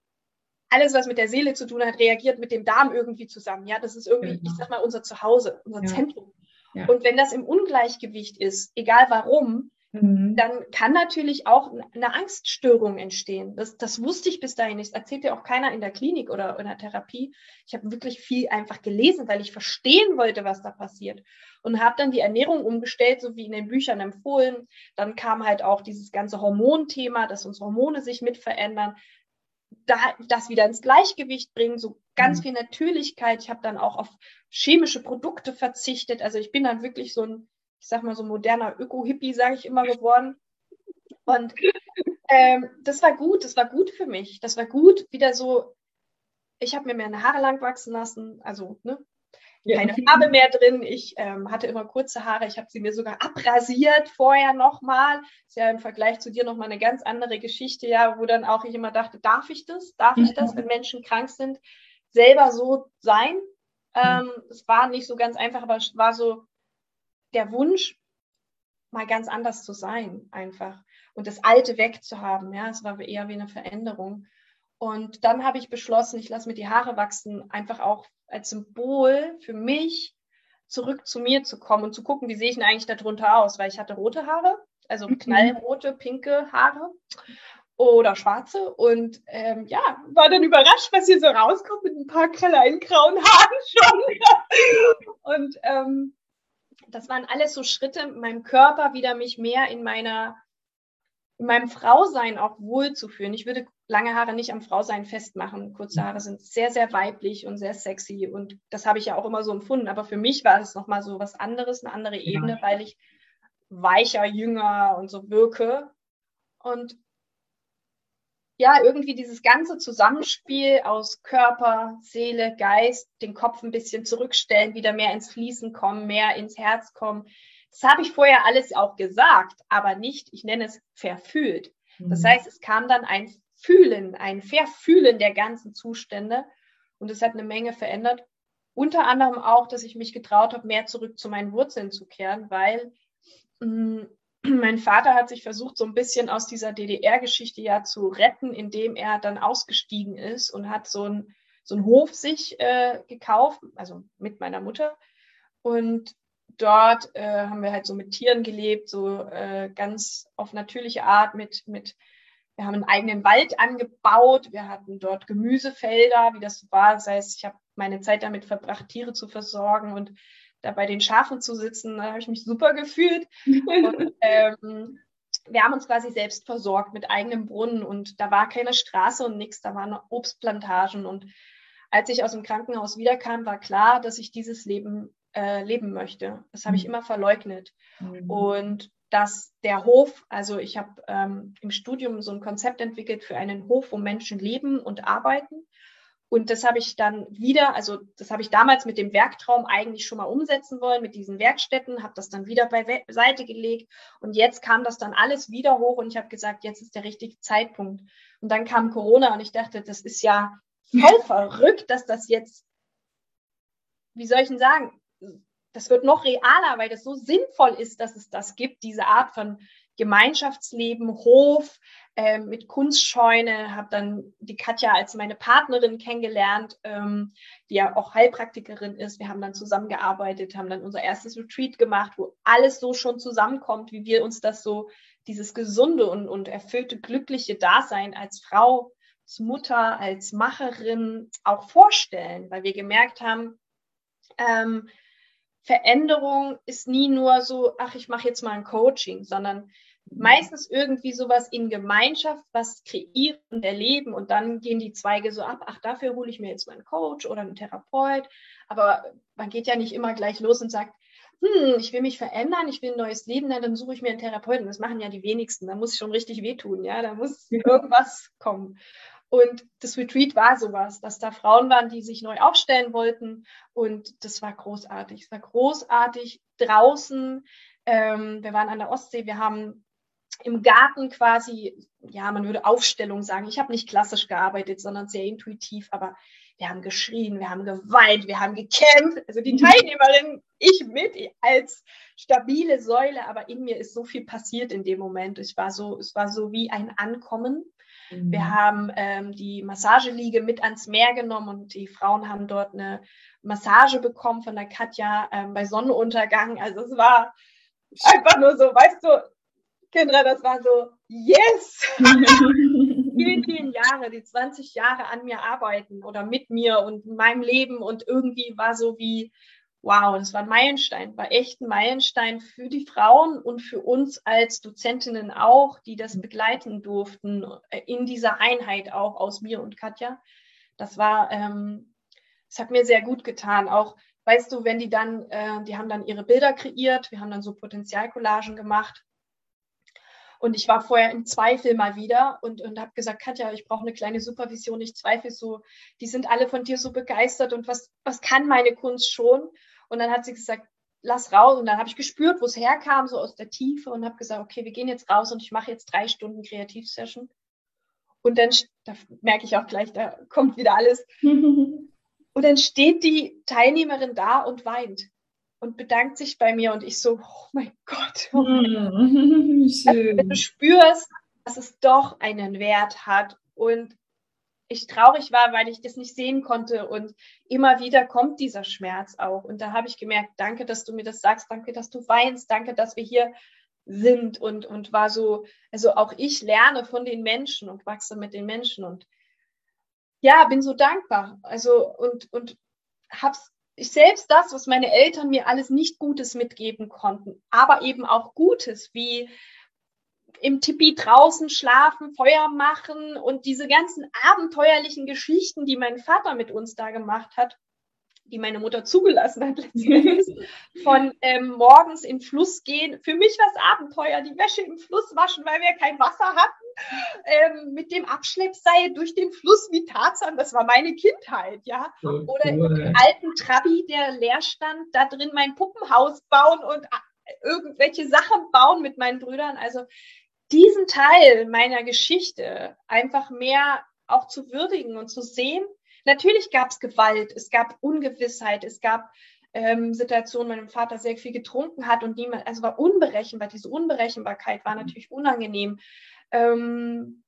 alles, was mit der Seele zu tun hat, reagiert mit dem Darm irgendwie zusammen. Ja, das ist irgendwie, genau. ich sag mal, unser Zuhause, unser ja. Zentrum. Ja. Und wenn das im Ungleichgewicht ist, egal warum, mhm. dann kann natürlich auch eine Angststörung entstehen. Das, das wusste ich bis dahin nicht. Das erzählt ja auch keiner in der Klinik oder in der Therapie. Ich habe wirklich viel einfach gelesen, weil ich verstehen wollte, was da passiert und habe dann die Ernährung umgestellt, so wie in den Büchern empfohlen. Dann kam halt auch dieses ganze Hormonthema, dass unsere Hormone sich mit verändern, da, das wieder ins Gleichgewicht bringen, so ganz mhm. viel Natürlichkeit. Ich habe dann auch auf chemische Produkte verzichtet. Also ich bin dann wirklich so ein, ich sag mal, so moderner Öko-Hippie, sage ich immer, geworden. Und ähm, das war gut, das war gut für mich. Das war gut, wieder so, ich habe mir meine Haare lang wachsen lassen, also ne, keine Farbe mehr drin. Ich ähm, hatte immer kurze Haare. Ich habe sie mir sogar abrasiert vorher nochmal. Ist ja im Vergleich zu dir nochmal eine ganz andere Geschichte, ja, wo dann auch ich immer dachte, darf ich das? Darf ich das, wenn Menschen krank sind, selber so sein? Ähm, es war nicht so ganz einfach, aber es war so der Wunsch, mal ganz anders zu sein, einfach. Und das Alte wegzuhaben. Ja, es war eher wie eine Veränderung. Und dann habe ich beschlossen, ich lasse mir die Haare wachsen, einfach auch als Symbol für mich zurück zu mir zu kommen und zu gucken, wie sehe ich denn eigentlich darunter aus, weil ich hatte rote Haare, also mhm. knallrote, pinke Haare oder schwarze und ähm, ja, war dann überrascht, was hier so rauskommt mit ein paar kleinen grauen Haaren schon. (laughs) und ähm, das waren alles so Schritte, meinem Körper wieder mich mehr in meiner in meinem Frausein auch wohlzufühlen. Ich würde lange Haare nicht am Frausein festmachen. Kurze Haare sind sehr, sehr weiblich und sehr sexy und das habe ich ja auch immer so empfunden. Aber für mich war es nochmal so was anderes, eine andere Ebene, ja. weil ich weicher, jünger und so wirke. Und ja, irgendwie dieses ganze Zusammenspiel aus Körper, Seele, Geist, den Kopf ein bisschen zurückstellen, wieder mehr ins Fließen kommen, mehr ins Herz kommen, das habe ich vorher alles auch gesagt, aber nicht, ich nenne es verfühlt. Das mhm. heißt, es kam dann ein Fühlen, ein Verfühlen der ganzen Zustände und es hat eine Menge verändert. Unter anderem auch, dass ich mich getraut habe, mehr zurück zu meinen Wurzeln zu kehren, weil mh, mm, (clears throat) mein Vater hat sich versucht, so ein bisschen aus dieser DDR-Geschichte ja zu retten, indem er dann ausgestiegen ist und hat so ein so einen Hof sich äh, gekauft, also mit meiner Mutter. Und dort äh, haben wir halt so mit Tieren gelebt, so äh, ganz auf natürliche Art mit, mit, wir haben einen eigenen Wald angebaut, wir hatten dort Gemüsefelder, wie das war. Das heißt, ich habe meine Zeit damit verbracht, Tiere zu versorgen und da bei den Schafen zu sitzen, da habe ich mich super gefühlt. (laughs) und, ähm, wir haben uns quasi selbst versorgt mit eigenem Brunnen und da war keine Straße und nichts, da waren Obstplantagen und als ich aus dem Krankenhaus wiederkam, war klar, dass ich dieses Leben äh, leben möchte. Das habe ich mhm. immer verleugnet. Mhm. Und dass der Hof, also ich habe ähm, im Studium so ein Konzept entwickelt für einen Hof, wo Menschen leben und arbeiten. Und das habe ich dann wieder, also das habe ich damals mit dem Werktraum eigentlich schon mal umsetzen wollen, mit diesen Werkstätten, habe das dann wieder beiseite gelegt. Und jetzt kam das dann alles wieder hoch und ich habe gesagt, jetzt ist der richtige Zeitpunkt. Und dann kam Corona und ich dachte, das ist ja voll (laughs) verrückt, dass das jetzt, wie soll ich denn sagen, das wird noch realer, weil das so sinnvoll ist, dass es das gibt, diese Art von Gemeinschaftsleben, Hof äh, mit Kunstscheune, habe dann die Katja als meine Partnerin kennengelernt, ähm, die ja auch Heilpraktikerin ist. Wir haben dann zusammengearbeitet, haben dann unser erstes Retreat gemacht, wo alles so schon zusammenkommt, wie wir uns das so, dieses gesunde und, und erfüllte, glückliche Dasein als Frau als Mutter, als Macherin auch vorstellen, weil wir gemerkt haben, ähm, Veränderung ist nie nur so, ach, ich mache jetzt mal ein Coaching, sondern meistens irgendwie sowas in Gemeinschaft, was kreieren und erleben und dann gehen die Zweige so ab, ach, dafür hole ich mir jetzt mal einen Coach oder einen Therapeut. Aber man geht ja nicht immer gleich los und sagt, hm, ich will mich verändern, ich will ein neues Leben, dann suche ich mir einen Therapeuten. Das machen ja die wenigsten. Da muss ich schon richtig wehtun, ja, da muss (laughs) irgendwas kommen. Und das Retreat war sowas, dass da Frauen waren, die sich neu aufstellen wollten. Und das war großartig. Es war großartig draußen. Ähm, wir waren an der Ostsee. Wir haben im Garten quasi, ja, man würde Aufstellung sagen. Ich habe nicht klassisch gearbeitet, sondern sehr intuitiv. Aber wir haben geschrien, wir haben geweint, wir haben gekämpft. Also die Teilnehmerin, ich mit als stabile Säule. Aber in mir ist so viel passiert in dem Moment. Ich war so, es war so wie ein Ankommen. Mhm. Wir haben ähm, die Massageliege mit ans Meer genommen und die Frauen haben dort eine Massage bekommen von der Katja ähm, bei Sonnenuntergang. Also es war einfach nur so, weißt du, Kendra, das war so, yes! (laughs) vielen, vielen Jahre, die 20 Jahre an mir arbeiten oder mit mir und in meinem Leben und irgendwie war so wie, wow, das war ein Meilenstein, war echt ein Meilenstein für die Frauen und für uns als Dozentinnen auch, die das begleiten durften äh, in dieser Einheit auch aus mir und Katja. Das war, ähm, das hat mir sehr gut getan. Auch, weißt du, wenn die dann, äh, die haben dann ihre Bilder kreiert, wir haben dann so Potenzialcollagen gemacht. Und ich war vorher im Zweifel mal wieder und, und habe gesagt, Katja, ich brauche eine kleine Supervision. Ich zweifle so, die sind alle von dir so begeistert und was, was kann meine Kunst schon? Und dann hat sie gesagt, lass raus. Und dann habe ich gespürt, wo es herkam, so aus der Tiefe und habe gesagt, okay, wir gehen jetzt raus und ich mache jetzt drei Stunden Kreativsession. Und dann, da merke ich auch gleich, da kommt wieder alles. (laughs) und dann steht die Teilnehmerin da und weint und bedankt sich bei mir und ich so, oh mein Gott. Oh mein Gott. (laughs) Also, wenn du spürst, dass es doch einen Wert hat und ich traurig war, weil ich das nicht sehen konnte. Und immer wieder kommt dieser Schmerz auch. Und da habe ich gemerkt, danke, dass du mir das sagst, danke, dass du weinst, danke, dass wir hier sind und, und war so, also auch ich lerne von den Menschen und wachse mit den Menschen und ja, bin so dankbar. Also und, und hab's ich selbst das, was meine Eltern mir alles nicht Gutes mitgeben konnten, aber eben auch Gutes, wie im Tipi draußen schlafen, Feuer machen und diese ganzen abenteuerlichen Geschichten, die mein Vater mit uns da gemacht hat, die meine Mutter zugelassen hat letztendlich, (laughs) von ähm, morgens in Fluss gehen. Für mich war es Abenteuer, die Wäsche im Fluss waschen, weil wir kein Wasser hatten, ähm, mit dem Abschleppseil durch den Fluss wie Tarzan, das war meine Kindheit, ja. Oder im alten Trabi, der leer stand, da drin mein Puppenhaus bauen und äh, irgendwelche Sachen bauen mit meinen Brüdern. Also diesen Teil meiner Geschichte einfach mehr auch zu würdigen und zu sehen. Natürlich gab es Gewalt, es gab Ungewissheit, es gab ähm, Situation meinem Vater sehr viel getrunken hat und niemand, also war unberechenbar. Diese Unberechenbarkeit war mhm. natürlich unangenehm. Ähm,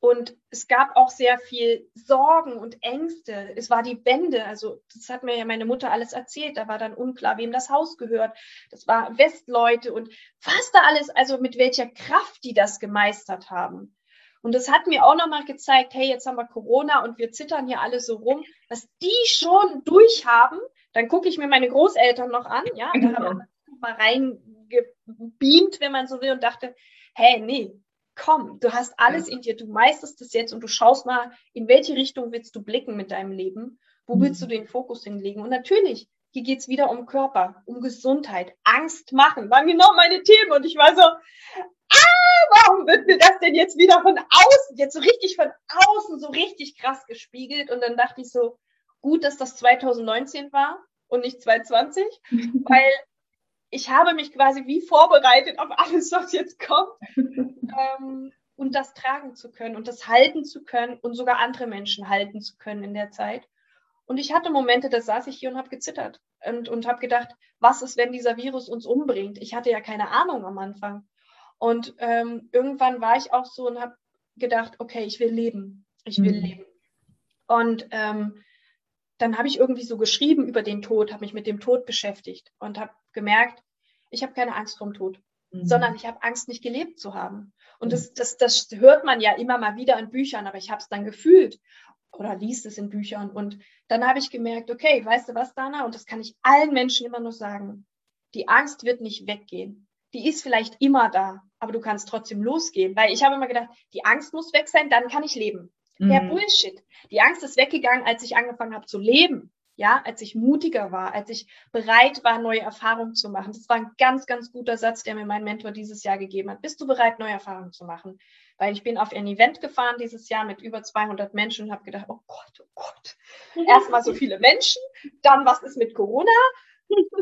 und es gab auch sehr viel Sorgen und Ängste. Es war die Wende, also das hat mir ja meine Mutter alles erzählt. Da war dann unklar, wem das Haus gehört. Das war Westleute und was da alles, also mit welcher Kraft die das gemeistert haben. Und das hat mir auch nochmal gezeigt, hey, jetzt haben wir Corona und wir zittern hier alle so rum, was die schon durchhaben. Dann gucke ich mir meine Großeltern noch an, ja, da haben wir mal reingebeamt, wenn man so will, und dachte, hey, nee, komm, du hast alles in dir, du meisterst es jetzt und du schaust mal, in welche Richtung willst du blicken mit deinem Leben, wo mhm. willst du den Fokus hinlegen? Und natürlich, hier geht es wieder um Körper, um Gesundheit, Angst machen, waren genau meine Themen und ich war so, ah, warum wird mir das denn jetzt wieder von außen, jetzt so richtig von außen, so richtig krass gespiegelt? Und dann dachte ich so, gut, dass das 2019 war und nicht 2020, (laughs) weil ich habe mich quasi wie vorbereitet auf alles, was jetzt kommt. ähm, und das tragen zu können und das halten zu können und sogar andere Menschen halten zu können in der Zeit. Und ich hatte Momente, da saß ich hier und habe gezittert und, und habe gedacht, was ist, wenn dieser Virus uns umbringt? Ich hatte ja keine Ahnung am Anfang. Und ähm, irgendwann war ich auch so und habe gedacht, okay, ich will leben. Ich will mhm. leben. Und ähm, dann habe ich irgendwie so geschrieben über den Tod, habe mich mit dem Tod beschäftigt und habe gemerkt, ich habe keine Angst vorm Tod, mhm. sondern ich habe Angst, nicht gelebt zu haben. Und mhm. das, das, das hört man ja immer mal wieder in Büchern, aber ich habe es dann gefühlt oder liest es in Büchern. Und dann habe ich gemerkt, okay, weißt du was, Dana? Und das kann ich allen Menschen immer nur sagen. Die Angst wird nicht weggehen. Die ist vielleicht immer da, aber du kannst trotzdem losgehen. Weil ich habe immer gedacht, die Angst muss weg sein, dann kann ich leben. Mhm. Der Bullshit. Die Angst ist weggegangen, als ich angefangen habe zu leben. Ja, als ich mutiger war, als ich bereit war, neue Erfahrungen zu machen. Das war ein ganz, ganz guter Satz, der mir mein Mentor dieses Jahr gegeben hat. Bist du bereit, neue Erfahrungen zu machen? Weil ich bin auf ein Event gefahren dieses Jahr mit über 200 Menschen und habe gedacht, oh Gott, oh Gott. (laughs) Erstmal so viele Menschen, dann was ist mit Corona?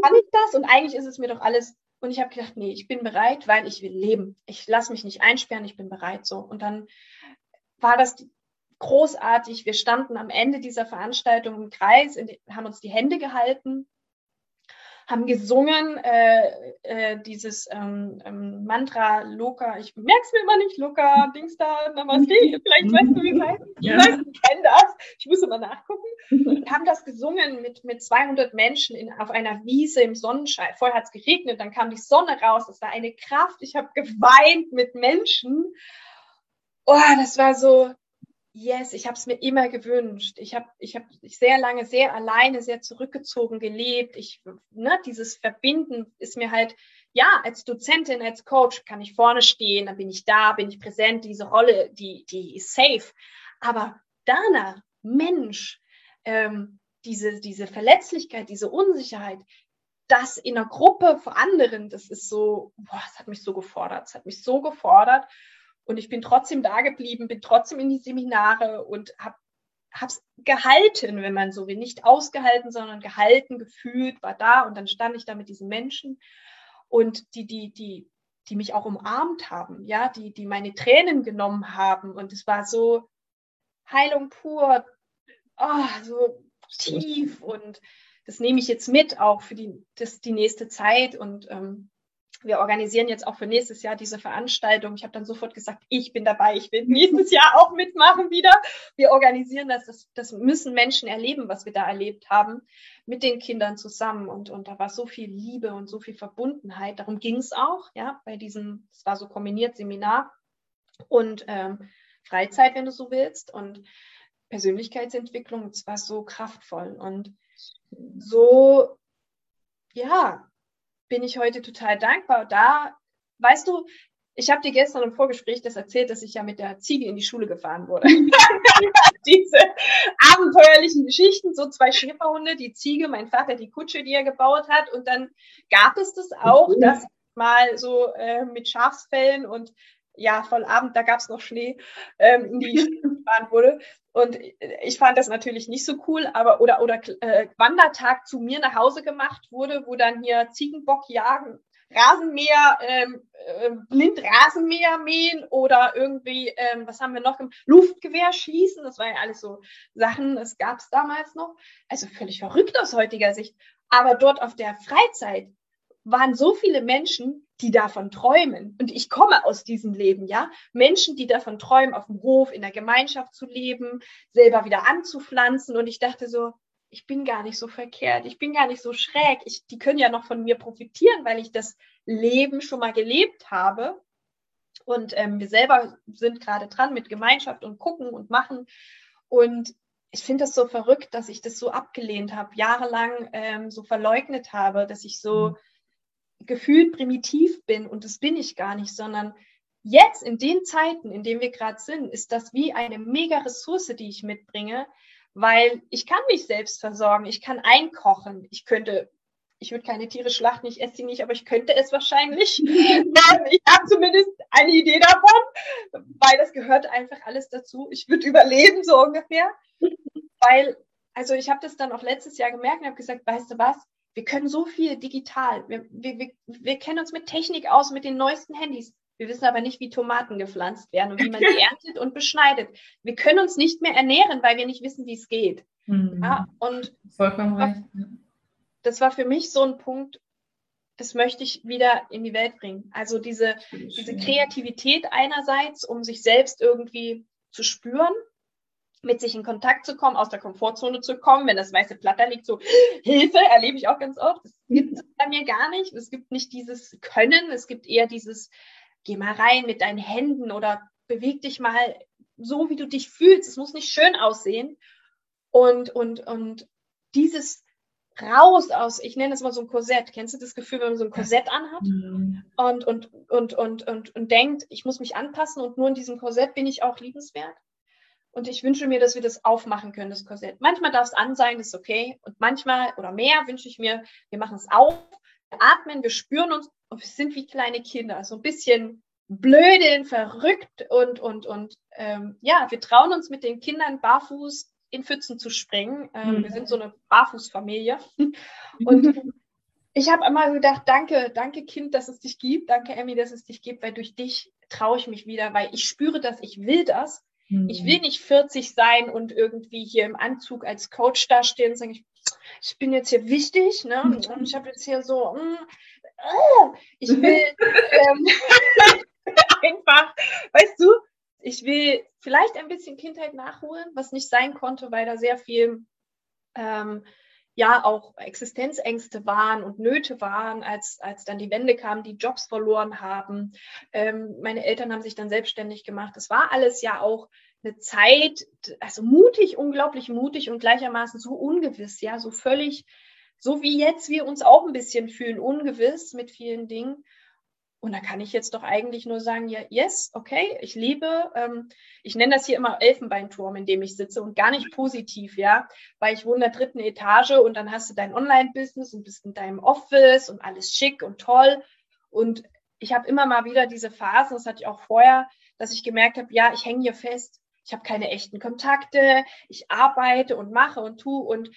Kann ich das? Und eigentlich ist es mir doch alles. Und ich habe gedacht, nee, ich bin bereit, weil ich will leben. Ich lasse mich nicht einsperren, ich bin bereit so. Und dann war das großartig. Wir standen am Ende dieser Veranstaltung im Kreis, haben uns die Hände gehalten, haben gesungen, äh, äh, dieses ähm, ähm, Mantra Loka, ich merke es mir immer nicht, Loka, Dings da, Namaste, (laughs) vielleicht weißt du, wie es heißt. Ja. Ich kenne das, ich muss immer nachgucken. Und haben das gesungen mit, mit 200 Menschen in, auf einer Wiese im Sonnenschein. Vorher hat es geregnet, dann kam die Sonne raus, das war eine Kraft. Ich habe geweint mit Menschen. Oh, das war so, Yes, ich habe es mir immer gewünscht. Ich habe ich hab sehr lange sehr alleine, sehr zurückgezogen gelebt. Ich, ne, dieses Verbinden ist mir halt, ja, als Dozentin, als Coach kann ich vorne stehen, dann bin ich da, bin ich präsent, diese Rolle, die, die ist safe. Aber Dana, Mensch, ähm, diese, diese Verletzlichkeit, diese Unsicherheit, das in einer Gruppe vor anderen, das ist so, boah, das hat mich so gefordert, das hat mich so gefordert. Und ich bin trotzdem da geblieben, bin trotzdem in die Seminare und habe es gehalten, wenn man so will. Nicht ausgehalten, sondern gehalten, gefühlt, war da und dann stand ich da mit diesen Menschen und die, die, die, die mich auch umarmt haben, ja, die, die meine Tränen genommen haben. Und es war so Heilung pur, oh, so tief und das nehme ich jetzt mit auch für die, das, die nächste Zeit und ähm, wir organisieren jetzt auch für nächstes Jahr diese Veranstaltung. Ich habe dann sofort gesagt, ich bin dabei, ich will nächstes Jahr auch mitmachen wieder. Wir organisieren das, das, das müssen Menschen erleben, was wir da erlebt haben, mit den Kindern zusammen. Und, und da war so viel Liebe und so viel Verbundenheit. Darum ging es auch, ja, bei diesem, es war so kombiniert Seminar und ähm, Freizeit, wenn du so willst, und Persönlichkeitsentwicklung. Es war so kraftvoll und so, ja, bin ich heute total dankbar. Da, weißt du, ich habe dir gestern im Vorgespräch das erzählt, dass ich ja mit der Ziege in die Schule gefahren wurde. (laughs) Diese abenteuerlichen Geschichten, so zwei Schäferhunde, die Ziege, mein Vater die Kutsche, die er gebaut hat. Und dann gab es das auch, mhm. dass mal so äh, mit Schafsfällen und ja, voll Abend, da gab es noch Schnee, ähm, in die Schule gefahren wurde. Und ich fand das natürlich nicht so cool, aber oder oder äh, Wandertag zu mir nach Hause gemacht wurde, wo dann hier Ziegenbock jagen, Rasenmäher, ähm, äh, blind Rasenmäher mähen oder irgendwie, ähm, was haben wir noch? Luftgewehr schießen, das war ja alles so Sachen, das gab es damals noch. Also völlig verrückt aus heutiger Sicht. Aber dort auf der Freizeit waren so viele Menschen, die davon träumen. Und ich komme aus diesem Leben, ja. Menschen, die davon träumen, auf dem Hof, in der Gemeinschaft zu leben, selber wieder anzupflanzen. Und ich dachte so, ich bin gar nicht so verkehrt, ich bin gar nicht so schräg. Ich, die können ja noch von mir profitieren, weil ich das Leben schon mal gelebt habe. Und ähm, wir selber sind gerade dran mit Gemeinschaft und gucken und machen. Und ich finde das so verrückt, dass ich das so abgelehnt habe, jahrelang ähm, so verleugnet habe, dass ich so mhm. Gefühlt primitiv bin. Und das bin ich gar nicht, sondern jetzt in den Zeiten, in denen wir gerade sind, ist das wie eine mega Ressource, die ich mitbringe, weil ich kann mich selbst versorgen, ich kann einkochen, ich könnte ich würde keine Tiere schlachten, ich esse sie nicht, aber ich könnte es wahrscheinlich. (laughs) ich habe zumindest eine Idee davon, weil das gehört einfach alles dazu. Ich würde überleben, so ungefähr. (laughs) Weil, also ich habe das dann auch letztes Jahr gemerkt und habe gesagt, weißt du was, wir können so viel digital. Wir, wir, wir, wir kennen uns mit Technik aus, mit den neuesten Handys. Wir wissen aber nicht, wie Tomaten gepflanzt werden und wie man sie (laughs) erntet und beschneidet. Wir können uns nicht mehr ernähren, weil wir nicht wissen, wie es geht. Mhm. Ja, und Vollkommen recht das war für mich so ein Punkt, das möchte ich wieder in die Welt bringen. Also diese, diese Kreativität einerseits, um sich selbst irgendwie zu spüren, mit sich in Kontakt zu kommen, aus der Komfortzone zu kommen, wenn das weiße Blatt da liegt, so (gasps) Hilfe, erlebe ich auch ganz oft. Das gibt es bei mir gar nicht. Es gibt nicht dieses Können, es gibt eher dieses, geh mal rein mit deinen Händen oder beweg dich mal so, wie du dich fühlst. Es muss nicht schön aussehen. Und, und, und dieses raus aus, ich nenne es mal so ein Korsett. Kennst du das Gefühl, wenn man so ein Korsett anhat mhm. und, und, und, und, und, und denkt, ich muss mich anpassen und nur in diesem Korsett bin ich auch liebenswert? Und ich wünsche mir, dass wir das aufmachen können, das Korsett. Manchmal darf es an sein, das ist okay. Und manchmal oder mehr wünsche ich mir, wir machen es auf, wir atmen, wir spüren uns und wir sind wie kleine Kinder. So ein bisschen blödeln, verrückt und, und, und ähm, ja, wir trauen uns mit den Kindern barfuß in Pfützen zu springen. Ähm, mhm. Wir sind so eine Barfußfamilie. (laughs) Und ich habe immer gedacht, danke, danke Kind, dass es dich gibt. Danke Emmy, dass es dich gibt, weil durch dich traue ich mich wieder, weil ich spüre das, ich will das. Mhm. Ich will nicht 40 sein und irgendwie hier im Anzug als Coach dastehen und sagen, ich, ich bin jetzt hier wichtig, ne? Und ich habe jetzt hier so, mh, mm, oh, ich will (laughs) ähm, (laughs) einfach, weißt du, ich will vielleicht ein bisschen Kindheit nachholen, was nicht sein konnte, weil da sehr viel ähm, ja auch Existenzängste waren und Nöte waren, als, als dann die Wende kam, die Jobs verloren haben. Ähm, meine Eltern haben sich dann selbstständig gemacht. Das war alles ja auch eine Zeit, also mutig, unglaublich mutig und gleichermaßen so ungewiss, ja, so völlig, so wie jetzt wir uns auch ein bisschen fühlen, ungewiss mit vielen Dingen. Und da kann ich jetzt doch eigentlich nur sagen, ja, yes, okay, ich liebe, ähm, ich nenne das hier immer Elfenbeinturm, in dem ich sitze und gar nicht positiv, ja, weil ich wohne in der dritten Etage und dann hast du dein Online-Business und bist in deinem Office und alles schick und toll. Und ich habe immer mal wieder diese Phasen, das hatte ich auch vorher, dass ich gemerkt habe, ja, ich hänge hier fest, ich habe keine echten Kontakte, ich arbeite und mache und tue und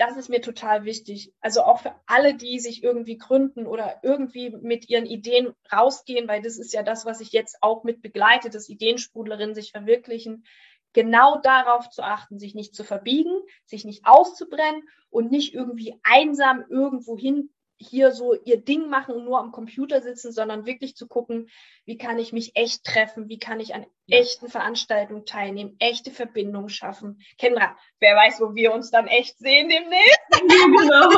das ist mir total wichtig. Also auch für alle, die sich irgendwie gründen oder irgendwie mit ihren Ideen rausgehen, weil das ist ja das, was ich jetzt auch mit begleite, dass Ideensprudlerinnen sich verwirklichen, genau darauf zu achten, sich nicht zu verbiegen, sich nicht auszubrennen und nicht irgendwie einsam irgendwo hin hier so ihr Ding machen und nur am Computer sitzen, sondern wirklich zu gucken, wie kann ich mich echt treffen, wie kann ich an echten Veranstaltungen teilnehmen, echte Verbindungen schaffen. Kendra, wer weiß, wo wir uns dann echt sehen demnächst. (laughs) Genau.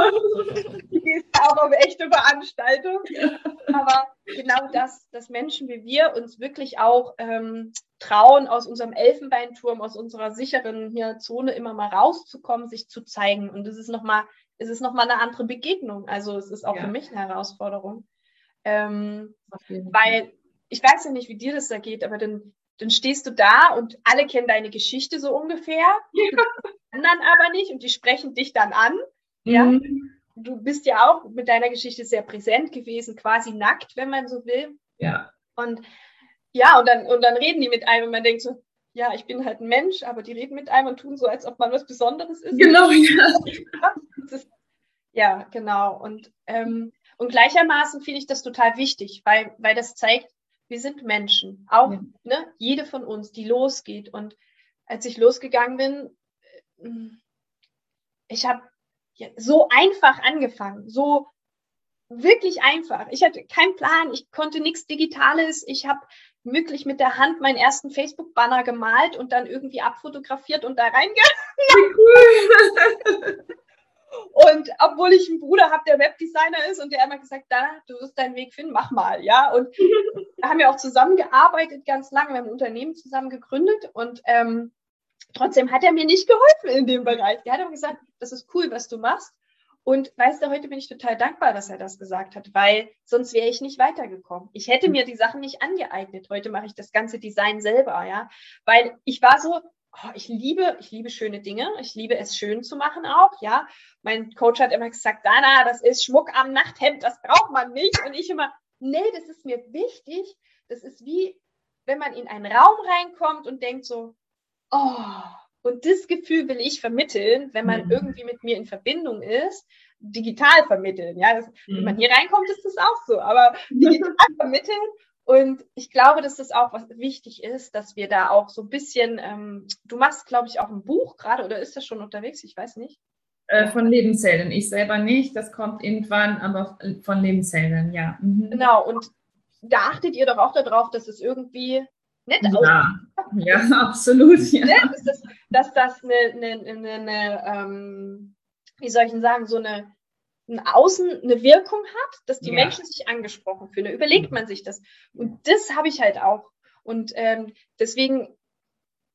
Du gehst auch auf echte Veranstaltungen. Aber genau das, dass Menschen wie wir uns wirklich auch ähm, trauen, aus unserem Elfenbeinturm, aus unserer sicheren hier Zone immer mal rauszukommen, sich zu zeigen. Und das ist nochmal ist es nochmal eine andere Begegnung. Also es ist auch ja. für mich eine Herausforderung. Ähm, weil ich weiß ja nicht, wie dir das da geht, aber dann, dann stehst du da und alle kennen deine Geschichte so ungefähr, ja. anderen aber nicht und die sprechen dich dann an. Mhm. Ja. Du bist ja auch mit deiner Geschichte sehr präsent gewesen, quasi nackt, wenn man so will. Ja. Und ja, und dann, und dann reden die mit einem und man denkt so, ja, ich bin halt ein Mensch, aber die reden mit einem und tun so, als ob man was Besonderes ist. Genau, ja. Ist, ja, genau. Und, ähm, und gleichermaßen finde ich das total wichtig, weil, weil das zeigt, wir sind Menschen. Auch ja. ne, jede von uns, die losgeht. Und als ich losgegangen bin, äh, ich habe ja, so einfach angefangen, so wirklich einfach. Ich hatte keinen Plan, ich konnte nichts Digitales. Ich habe wirklich mit der Hand meinen ersten Facebook-Banner gemalt und dann irgendwie abfotografiert und da reingegangen. Und obwohl ich einen Bruder habe, der Webdesigner ist und der immer gesagt, da, du wirst deinen Weg finden, mach mal, ja. Und wir haben ja auch zusammengearbeitet ganz lange, wir haben ein Unternehmen zusammen gegründet und ähm, trotzdem hat er mir nicht geholfen in dem Bereich. Er hat aber gesagt, das ist cool, was du machst. Und weißt du, heute bin ich total dankbar, dass er das gesagt hat, weil sonst wäre ich nicht weitergekommen. Ich hätte mir die Sachen nicht angeeignet. Heute mache ich das ganze Design selber, ja, weil ich war so, oh, ich liebe, ich liebe schöne Dinge. Ich liebe es schön zu machen auch, ja. Mein Coach hat immer gesagt, Dana, das ist Schmuck am Nachthemd, das braucht man nicht. Und ich immer, nee, das ist mir wichtig. Das ist wie, wenn man in einen Raum reinkommt und denkt so, oh, und das Gefühl will ich vermitteln, wenn man mhm. irgendwie mit mir in Verbindung ist, digital vermitteln. Ja, das, mhm. wenn man hier reinkommt, ist das auch so, aber digital (laughs) vermitteln. Und ich glaube, dass das auch was wichtig ist, dass wir da auch so ein bisschen, ähm, du machst, glaube ich, auch ein Buch gerade oder ist das schon unterwegs? Ich weiß nicht. Äh, von Lebenshelden. Ich selber nicht, das kommt irgendwann, aber von Lebenshelden, ja. Mhm. Genau, und da achtet ihr doch auch darauf, dass es irgendwie nett ja. Ja, (laughs) absolut. Ja. Ne? Dass, das, dass das eine, eine, eine, eine ähm, wie soll ich denn sagen, so eine, eine Außen eine Wirkung hat, dass die ja. Menschen sich angesprochen fühlen. Überlegt man sich das. Und das habe ich halt auch. Und ähm, deswegen,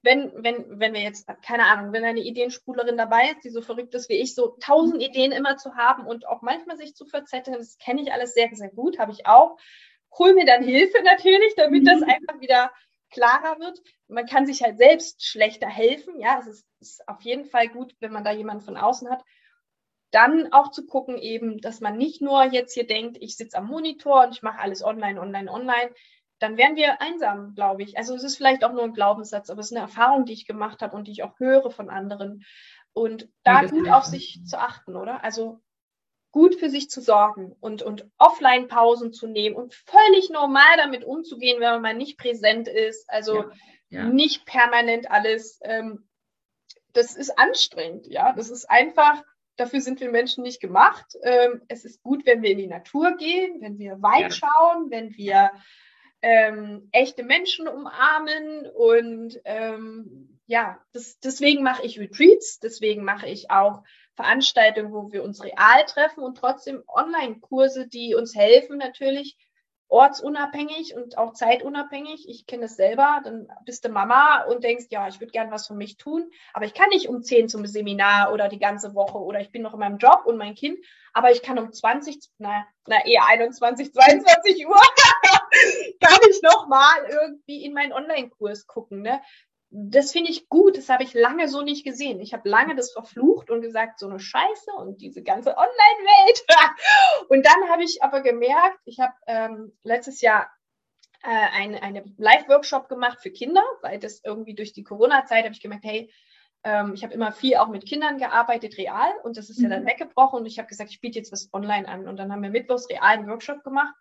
wenn, wenn, wenn wir jetzt, keine Ahnung, wenn eine Ideenspruderin dabei ist, die so verrückt ist wie ich, so tausend Ideen immer zu haben und auch manchmal sich zu verzetteln, das kenne ich alles sehr, sehr gut, habe ich auch. Hol mir dann Hilfe natürlich, damit das mhm. einfach wieder klarer wird. Man kann sich halt selbst schlechter helfen. Ja, es ist, ist auf jeden Fall gut, wenn man da jemanden von außen hat. Dann auch zu gucken eben, dass man nicht nur jetzt hier denkt, ich sitze am Monitor und ich mache alles online, online, online. Dann wären wir einsam, glaube ich. Also es ist vielleicht auch nur ein Glaubenssatz, aber es ist eine Erfahrung, die ich gemacht habe und die ich auch höre von anderen. Und da gut auf sich zu achten, oder? Also gut für sich zu sorgen und, und Offline-Pausen zu nehmen und völlig normal damit umzugehen, wenn man mal nicht präsent ist. Also ja, ja. nicht permanent alles. Ähm, das ist anstrengend, ja. Das ist einfach, dafür sind wir Menschen nicht gemacht. Ähm, es ist gut, wenn wir in die Natur gehen, wenn wir weit ja. schauen, wenn wir ähm, echte Menschen umarmen und ähm, ja, das, deswegen mache ich Retreats, deswegen mache ich auch Veranstaltungen, wo wir uns real treffen und trotzdem Online-Kurse, die uns helfen, natürlich ortsunabhängig und auch zeitunabhängig. Ich kenne es selber, dann bist du Mama und denkst, ja, ich würde gern was für mich tun, aber ich kann nicht um 10 zum Seminar oder die ganze Woche oder ich bin noch in meinem Job und mein Kind, aber ich kann um 20, na, na eher 21, 22 Uhr, (laughs) kann ich noch mal irgendwie in meinen Online-Kurs gucken. Ne? Das finde ich gut, das habe ich lange so nicht gesehen. Ich habe lange das verflucht und gesagt, so eine Scheiße und diese ganze Online-Welt. (laughs) und dann habe ich aber gemerkt, ich habe ähm, letztes Jahr äh, eine, eine Live-Workshop gemacht für Kinder, weil das irgendwie durch die Corona-Zeit habe ich gemerkt, hey, ähm, ich habe immer viel auch mit Kindern gearbeitet, real, und das ist mhm. ja dann mhm. weggebrochen und ich habe gesagt, ich biete jetzt was online an. Und dann haben wir mittwochs real einen Workshop gemacht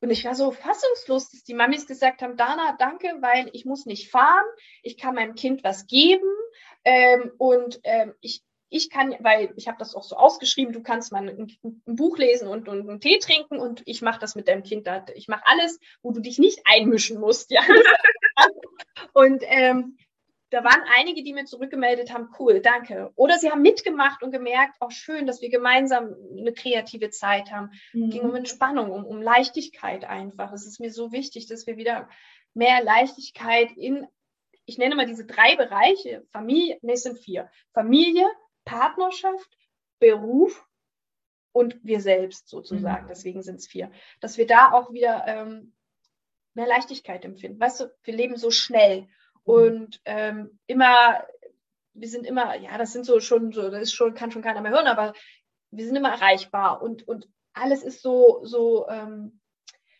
und ich war so fassungslos, dass die Mamis gesagt haben, Dana, danke, weil ich muss nicht fahren, ich kann meinem Kind was geben ähm, und ähm, ich, ich kann, weil ich habe das auch so ausgeschrieben, du kannst mal ein, ein Buch lesen und, und, einen Tee trinken und ich mache das mit deinem Kind. Ich mache alles, wo du dich nicht einmischen musst. Ja? (laughs) und ähm, da waren einige, die mir zurückgemeldet haben, cool, danke. Oder sie haben mitgemacht und gemerkt, auch schön, dass wir gemeinsam eine kreative Zeit haben. Mhm. Ging um Entspannung, um, um Leichtigkeit einfach. Es ist mir so wichtig, dass wir wieder mehr Leichtigkeit in, ich nenne mal diese drei Bereiche, Familie, ne, es sind vier. Familie, Partnerschaft, Beruf und wir selbst sozusagen. Mhm. Deswegen sind es vier. Dass wir da auch wieder ähm, mehr Leichtigkeit empfinden. Weißt du, wir leben so schnell. Und ähm, immer, wir sind immer, ja, das sind so schon, so, das ist schon, kann schon keiner mehr hören, aber wir sind immer erreichbar und, und alles ist so, so, ähm,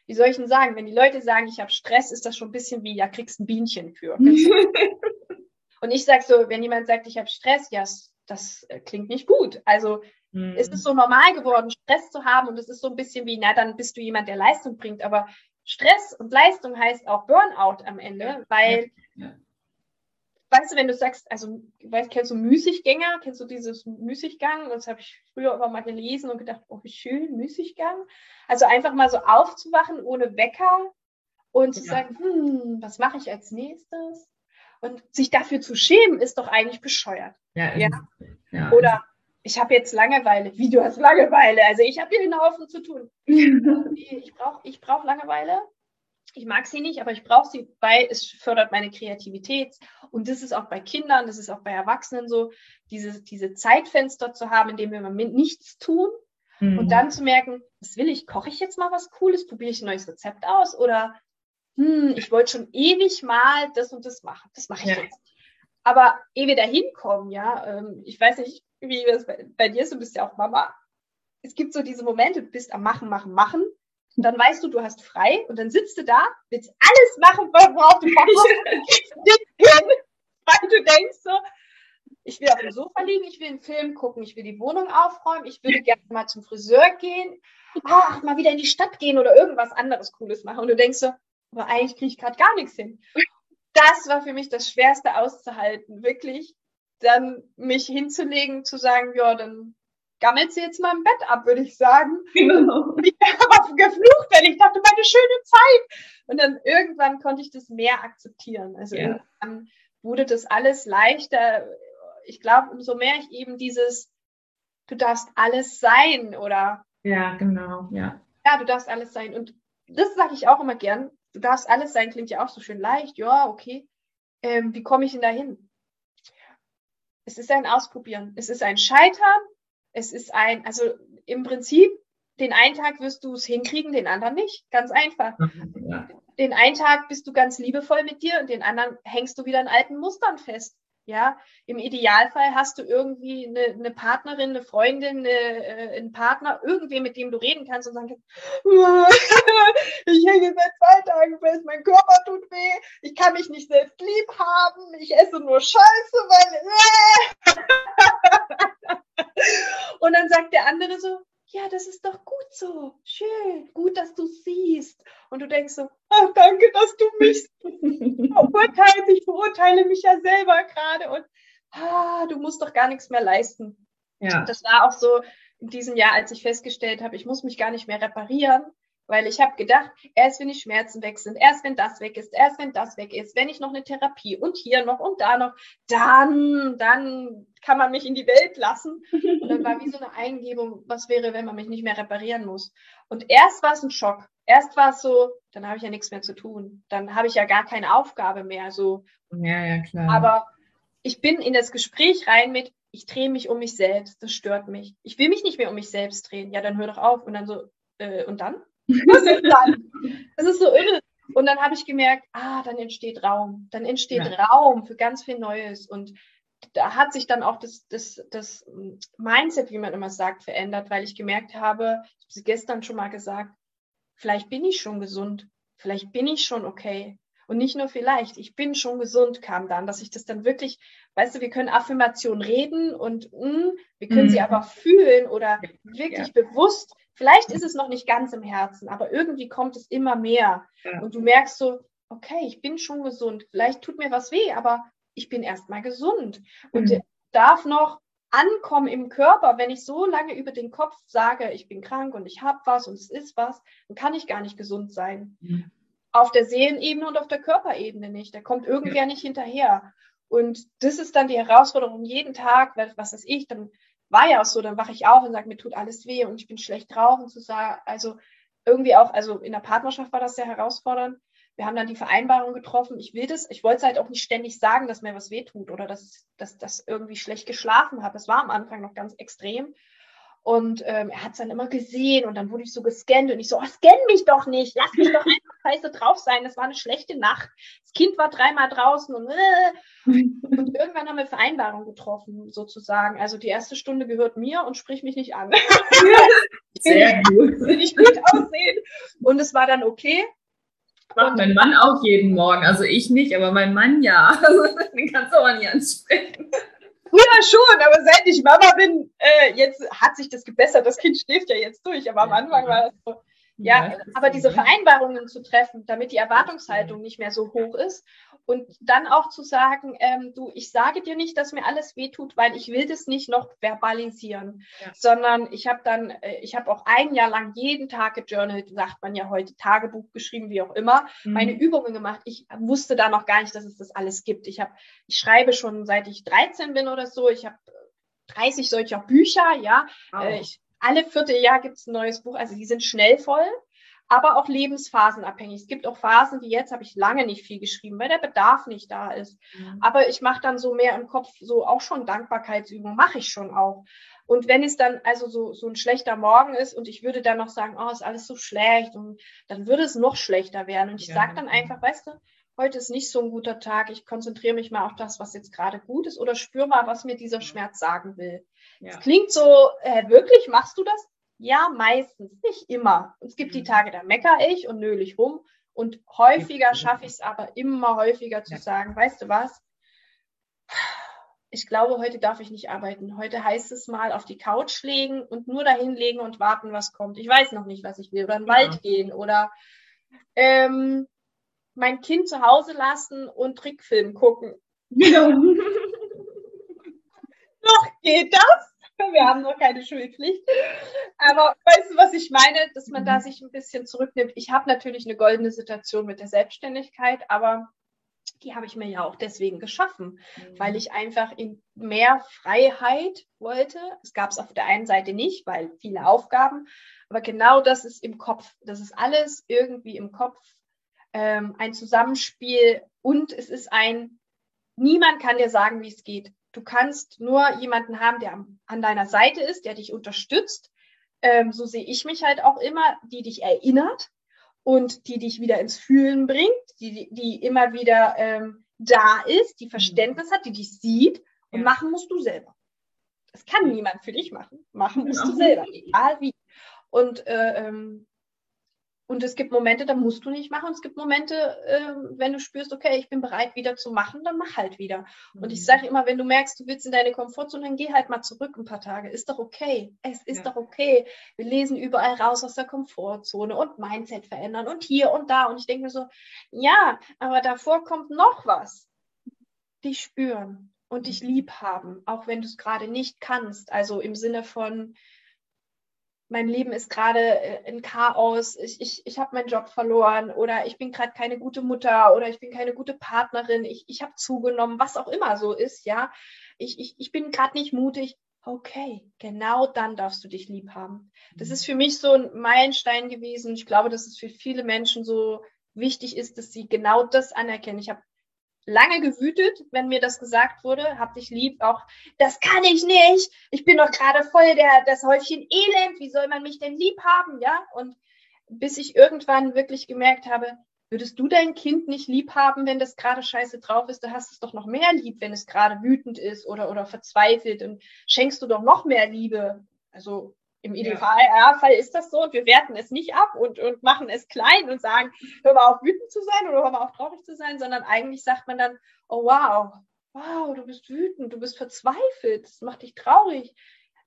wie soll ich denn sagen, wenn die Leute sagen, ich habe Stress, ist das schon ein bisschen wie, ja, kriegst ein Bienchen für. (laughs) und ich sage so, wenn jemand sagt, ich habe Stress, ja, das äh, klingt nicht gut. Also mhm. es ist so normal geworden, Stress zu haben und es ist so ein bisschen wie, na, dann bist du jemand, der Leistung bringt, aber Stress und Leistung heißt auch Burnout am Ende, weil weißt du, wenn du sagst, also, weißt, kennst du Müßiggänger? Kennst du dieses Müßiggang? Das habe ich früher immer mal gelesen und gedacht, oh, wie schön, Müßiggang. Also einfach mal so aufzuwachen ohne Wecker und zu ja. sagen, hm, was mache ich als nächstes? Und sich dafür zu schämen, ist doch eigentlich bescheuert. Ja. ja? ja Oder ich habe jetzt Langeweile. Wie, du hast Langeweile? Also ich habe hier einen Haufen zu tun. (laughs) ich brauche ich brauch Langeweile. Ich mag sie nicht, aber ich brauche sie, weil es fördert meine Kreativität. Und das ist auch bei Kindern, das ist auch bei Erwachsenen so, diese, diese Zeitfenster zu haben, in dem wir mal nichts tun mhm. und dann zu merken, was will ich? Koche ich jetzt mal was Cooles? Probiere ich ein neues Rezept aus? Oder hm, ich wollte schon ewig mal das und das machen. Das mache ich ja. jetzt. Aber ehe wir da hinkommen, ja, ähm, ich weiß nicht, wie das bei, bei dir ist, du bist ja auch Mama. Es gibt so diese Momente, du bist am Machen, Machen, Machen. Und dann weißt du, du hast frei und dann sitzt du da, willst alles machen, worauf du Bock hast. (laughs) weil du denkst so, ich will auf dem Sofa liegen, ich will einen Film gucken, ich will die Wohnung aufräumen, ich würde (laughs) gerne mal zum Friseur gehen, ach, mal wieder in die Stadt gehen oder irgendwas anderes Cooles machen. Und du denkst so, aber eigentlich kriege ich gerade gar nichts hin. Das war für mich das Schwerste auszuhalten, wirklich dann mich hinzulegen, zu sagen, ja, dann gammelt sie jetzt mal im Bett ab, würde ich sagen. Genau. (laughs) Ich habe geflucht, weil ich dachte, meine schöne Zeit. Und dann irgendwann konnte ich das mehr akzeptieren. Also ja. irgendwann wurde das alles leichter. Ich glaube, umso mehr ich eben dieses, du darfst alles sein, oder? Ja, genau, ja. Ja, du darfst alles sein. Und das sage ich auch immer gern du darfst alles sein, klingt ja auch so schön leicht. Ja, okay. Ähm, wie komme ich denn da hin? Es ist ein Ausprobieren. Es ist ein Scheitern. Es ist ein, also im Prinzip, den einen Tag wirst du es hinkriegen, den anderen nicht. Ganz einfach. Ja. Den einen Tag bist du ganz liebevoll mit dir und den anderen hängst du wieder in alten Mustern fest. Ja, im Idealfall hast du irgendwie eine, eine Partnerin, eine Freundin, eine, äh, einen Partner, irgendwie mit dem du reden kannst und sagen kannst, (laughs) ich hänge seit zwei Tagen fest, mein Körper tut weh, ich kann mich nicht selbst lieb haben, ich esse nur Scheiße, weil (laughs) und dann sagt der andere so, ja, das ist doch gut so, schön, gut, dass du siehst. Und du denkst so, ach, danke, dass du mich (laughs) verurteilst. Ich verurteile mich ja selber gerade und ah, du musst doch gar nichts mehr leisten. Ja. Das war auch so in diesem Jahr, als ich festgestellt habe, ich muss mich gar nicht mehr reparieren, weil ich habe gedacht, erst wenn die Schmerzen weg sind, erst wenn das weg ist, erst wenn das weg ist, wenn ich noch eine Therapie und hier noch und da noch, dann, dann kann man mich in die Welt lassen. Und dann war wie so eine Eingebung, was wäre, wenn man mich nicht mehr reparieren muss. Und erst war es ein Schock. Erst war es so, dann habe ich ja nichts mehr zu tun. Dann habe ich ja gar keine Aufgabe mehr. So. Ja, ja, klar. Aber ich bin in das Gespräch rein mit, ich drehe mich um mich selbst, das stört mich. Ich will mich nicht mehr um mich selbst drehen. Ja, dann hör doch auf. Und dann so, äh, und dann? Was ist dann? Das ist so irre. Und dann habe ich gemerkt, ah, dann entsteht Raum. Dann entsteht ja. Raum für ganz viel Neues. Und da hat sich dann auch das, das, das Mindset, wie man immer sagt, verändert, weil ich gemerkt habe, ich habe es gestern schon mal gesagt, vielleicht bin ich schon gesund. Vielleicht bin ich schon okay. Und nicht nur vielleicht, ich bin schon gesund, kam dann, dass ich das dann wirklich, weißt du, wir können Affirmationen reden und mh, hm, wir können mhm. sie aber fühlen oder wirklich ja. bewusst Vielleicht ist es noch nicht ganz im Herzen, aber irgendwie kommt es immer mehr. Ja. Und du merkst so, okay, ich bin schon gesund. Vielleicht tut mir was weh, aber ich bin erstmal gesund. Und mhm. darf noch ankommen im Körper, wenn ich so lange über den Kopf sage, ich bin krank und ich habe was und es ist was, dann kann ich gar nicht gesund sein. Mhm. Auf der Seelenebene und auf der Körperebene nicht. Da kommt irgendwer ja. nicht hinterher. Und das ist dann die Herausforderung jeden Tag, was weiß ich, dann war ja auch so, dann wache ich auf und sage, mir tut alles weh und ich bin schlecht drauf und zu sagen, also irgendwie auch, also in der Partnerschaft war das sehr herausfordernd. Wir haben dann die Vereinbarung getroffen, ich will das, ich wollte es halt auch nicht ständig sagen, dass mir was weh tut oder dass, dass das irgendwie schlecht geschlafen habe. Das war am Anfang noch ganz extrem. Und ähm, er hat es dann immer gesehen und dann wurde ich so gescannt und ich so, oh, scann mich doch nicht, lass mich doch einfach scheiße drauf sein. Das war eine schlechte Nacht. Das Kind war dreimal draußen und, äh. und (laughs) irgendwann haben wir Vereinbarung getroffen, sozusagen. Also die erste Stunde gehört mir und sprich mich nicht an. (laughs) Sehr gut. Will ich gut aussehen. Und es war dann okay. Macht mein Mann auch jeden Morgen. Also ich nicht, aber mein Mann ja. (laughs) Also, den kannst du auch nicht ansprechen. Früher schon, aber seit ich Mama bin, äh, jetzt hat sich das gebessert. Das Kind schläft ja jetzt durch, aber am Anfang war das so. Ja, ja aber diese Vereinbarungen zu treffen, damit die Erwartungshaltung nicht mehr so hoch ist Und dann auch zu sagen, ähm, du, ich sage dir nicht, dass mir alles wehtut, weil ich will das nicht noch verbalisieren, ja. sondern ich habe dann, äh, ich habe auch ein Jahr lang jeden Tag gejournalt, sagt man ja heute, Tagebuch geschrieben, wie auch immer, mhm. meine Übungen gemacht. Ich wusste da noch gar nicht, dass es das alles gibt. Ich habe, ich schreibe schon seit ich 13 bin oder so. Ich habe 30 solcher Bücher, ja. Wow. Äh, ich, alle vierte Jahr gibt es ein neues Buch, also die sind schnell voll aber auch lebensphasenabhängig. Es gibt auch Phasen wie jetzt, habe ich lange nicht viel geschrieben, weil der Bedarf nicht da ist. Mhm. Aber ich mache dann so mehr im Kopf, so auch schon Dankbarkeitsübungen, mache ich schon auch. Und wenn es dann also so, so ein schlechter Morgen ist und ich würde dann noch sagen, oh, ist alles so schlecht, und dann würde es noch schlechter werden. Und ich ja. sage dann einfach, weißt du, heute ist nicht so ein guter Tag, ich konzentriere mich mal auf das, was jetzt gerade gut ist oder spüre mal, was mir dieser Schmerz sagen will. Ja. Das klingt so, äh, wirklich, machst du das? Ja, meistens, nicht immer. Es gibt die mhm. Tage, da meckere ich und nöle ich rum. Und häufiger schaffe ich es aber immer häufiger zu sagen, weißt du was? Ich glaube, heute darf ich nicht arbeiten. Heute heißt es mal auf die Couch legen und nur dahin legen und warten, was kommt. Ich weiß noch nicht, was ich will. Oder in den Wald gehen oder ähm, mein Kind zu Hause lassen und Trickfilm gucken. Ja. (laughs) noch geht das? Wir haben noch keine Schulpflicht. Aber weißt du, was ich meine? Dass man da sich ein bisschen zurücknimmt. Ich habe natürlich eine goldene Situation mit der Selbstständigkeit, aber die habe ich mir ja auch deswegen geschaffen, mhm. weil ich einfach in mehr Freiheit wollte. Es gab es auf der einen Seite nicht, weil viele Aufgaben, aber genau das ist im Kopf. Das ist alles irgendwie im Kopf, ähm, ein Zusammenspiel und es ist ein, niemand kann dir sagen, wie es geht. Du kannst nur jemanden haben, der an deiner Seite ist, der dich unterstützt. Ähm, so sehe ich mich halt auch immer, die dich erinnert und die dich wieder ins Fühlen bringt, die, die immer wieder ähm, da ist, die Verständnis hat, die dich sieht und ja. machen musst du selber. Das kann niemand für dich machen. Machen musst ja. du selber, egal wie. Und äh, ähm, und es gibt Momente, da musst du nicht machen. Und es gibt Momente, äh, wenn du spürst, okay, ich bin bereit, wieder zu machen, dann mach halt wieder. Mhm. Und ich mhm. sage immer, wenn du merkst, du willst in deine Komfortzone, dann geh halt mal zurück ein paar Tage. Ist doch okay. Es ist ja. doch okay. Wir lesen überall raus aus der Komfortzone und Mindset verändern und hier und da. Und ich denke mir so, ja, aber davor kommt noch was. Dich spüren und dich mhm. lieb haben, auch wenn du es gerade nicht kannst. Also im Sinne von, mein Leben ist gerade äh, in Chaos, ich, ich, ich habe meinen Job verloren oder ich bin gerade keine gute Mutter oder ich bin keine gute Partnerin, ich, ich habe zugenommen, was auch immer so ist, ja. Ich, ich, ich bin gerade nicht mutig. Okay, genau dann darfst du dich lieb haben. Das ist für mich so ein Meilenstein gewesen. Ich glaube, dass es für viele Menschen so wichtig ist, dass sie genau das anerkennen. Ich habe lange gewütet, wenn mir das gesagt wurde, hab dich lieb, auch, das kann ich nicht, ich bin doch gerade voll der, das Häufchen Elend, wie soll man mich denn lieb haben, ja? Und bis ich irgendwann wirklich gemerkt habe, würdest du dein Kind nicht lieb haben, wenn das gerade scheiße drauf ist, du hast es doch noch mehr lieb, wenn es gerade wütend ist oder, oder verzweifelt und schenkst du doch noch mehr Liebe. Also im Idealfall ja. ist das so und wir werten es nicht ab und, und machen es klein und sagen, hör mal auf wütend zu sein oder hör mal auf traurig zu sein, sondern eigentlich sagt man dann, oh wow, wow, du bist wütend, du bist verzweifelt, das macht dich traurig.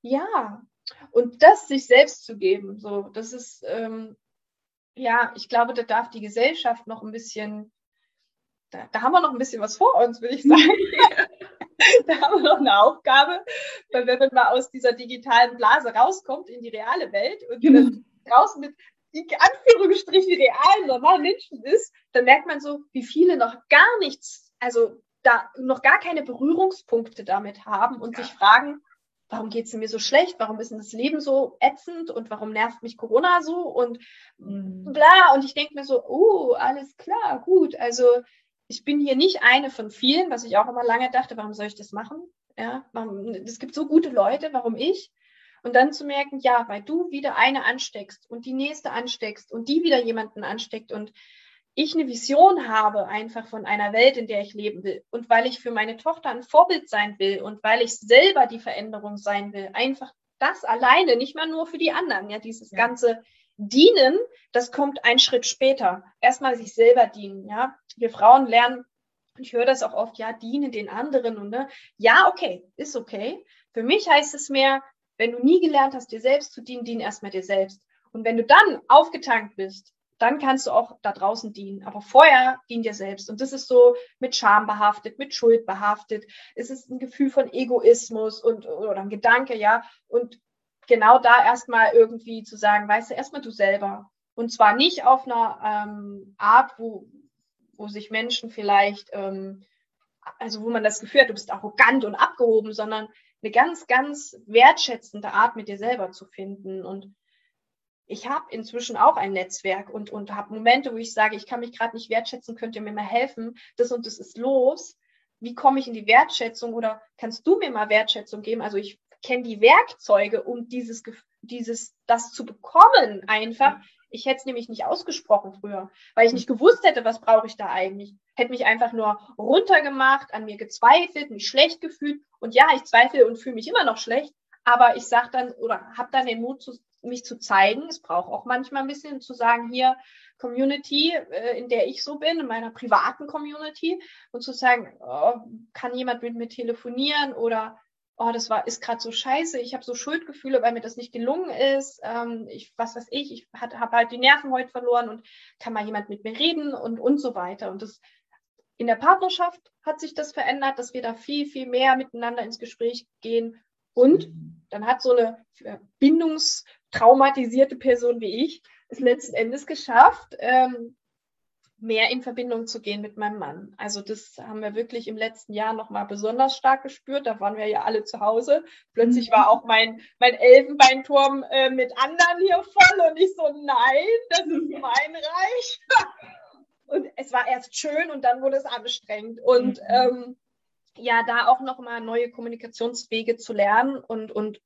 Ja, und das sich selbst zu geben, so, das ist, ähm, ja, ich glaube, da darf die Gesellschaft noch ein bisschen, da, da haben wir noch ein bisschen was vor uns, will ich (laughs) sagen. (laughs) da haben wir noch eine Aufgabe, weil wenn man mal aus dieser digitalen Blase rauskommt in die reale Welt und mhm. draußen mit die Anführungsstrichen realen, normalen Menschen ist, dann merkt man so, wie viele noch gar nichts, also da noch gar keine Berührungspunkte damit haben und ja. sich fragen, warum geht es mir so schlecht? Warum ist denn das Leben so ätzend? Und warum nervt mich Corona so? Und mhm. bla. Und ich denke mir so, oh, alles klar, gut. Also ich bin hier nicht eine von vielen, was ich auch immer lange dachte, warum soll ich das machen? Ja, es gibt so gute Leute, warum ich? Und dann zu merken, ja, weil du wieder eine ansteckst und die nächste ansteckst und die wieder jemanden ansteckt und ich eine Vision habe einfach von einer Welt, in der ich leben will und weil ich für meine Tochter ein Vorbild sein will und weil ich selber die Veränderung sein will, einfach das alleine, nicht mal nur für die anderen, ja, dieses ja. ganze Dienen, das kommt einen Schritt später. Erstmal sich selber dienen, ja. Wir Frauen lernen, und ich höre das auch oft, ja, dienen den anderen und ne, ja, okay, ist okay. Für mich heißt es mehr, wenn du nie gelernt hast, dir selbst zu dienen, dien erstmal dir selbst. Und wenn du dann aufgetankt bist, dann kannst du auch da draußen dienen. Aber vorher dien dir selbst. Und das ist so mit Scham behaftet, mit Schuld behaftet. Es ist ein Gefühl von Egoismus und oder ein Gedanke, ja. Und genau da erstmal irgendwie zu sagen, weißt du, erstmal du selber. Und zwar nicht auf einer ähm, Art, wo, wo sich Menschen vielleicht, ähm, also wo man das Gefühl hat, du bist arrogant und abgehoben, sondern eine ganz, ganz wertschätzende Art mit dir selber zu finden. Und ich habe inzwischen auch ein Netzwerk und, und habe Momente, wo ich sage, ich kann mich gerade nicht wertschätzen, könnt ihr mir mal helfen, das und das ist los. Wie komme ich in die Wertschätzung oder kannst du mir mal Wertschätzung geben? Also ich kenne die Werkzeuge, um dieses, dieses, das zu bekommen einfach. Ich hätte es nämlich nicht ausgesprochen früher, weil ich nicht gewusst hätte, was brauche ich da eigentlich. Hätte mich einfach nur runtergemacht, an mir gezweifelt, mich schlecht gefühlt. Und ja, ich zweifle und fühle mich immer noch schlecht, aber ich sage dann oder habe dann den Mut, zu, mich zu zeigen. Es braucht auch manchmal ein bisschen zu sagen, hier Community, äh, in der ich so bin, in meiner privaten Community, und zu sagen, oh, kann jemand mit mir telefonieren oder oh, das war, ist gerade so scheiße, ich habe so Schuldgefühle, weil mir das nicht gelungen ist, ähm, ich, was weiß ich, ich habe halt die Nerven heute verloren und kann mal jemand mit mir reden und, und so weiter. Und das in der Partnerschaft hat sich das verändert, dass wir da viel, viel mehr miteinander ins Gespräch gehen. Und dann hat so eine bindungstraumatisierte Person wie ich es letzten Endes geschafft, ähm, mehr in Verbindung zu gehen mit meinem Mann. Also das haben wir wirklich im letzten Jahr nochmal besonders stark gespürt. Da waren wir ja alle zu Hause. Plötzlich war auch mein, mein Elfenbeinturm äh, mit anderen hier voll und ich so, nein, das ist mein Reich. (laughs) und es war erst schön und dann wurde es anstrengend. Und mhm. ähm, ja, da auch nochmal neue Kommunikationswege zu lernen und, und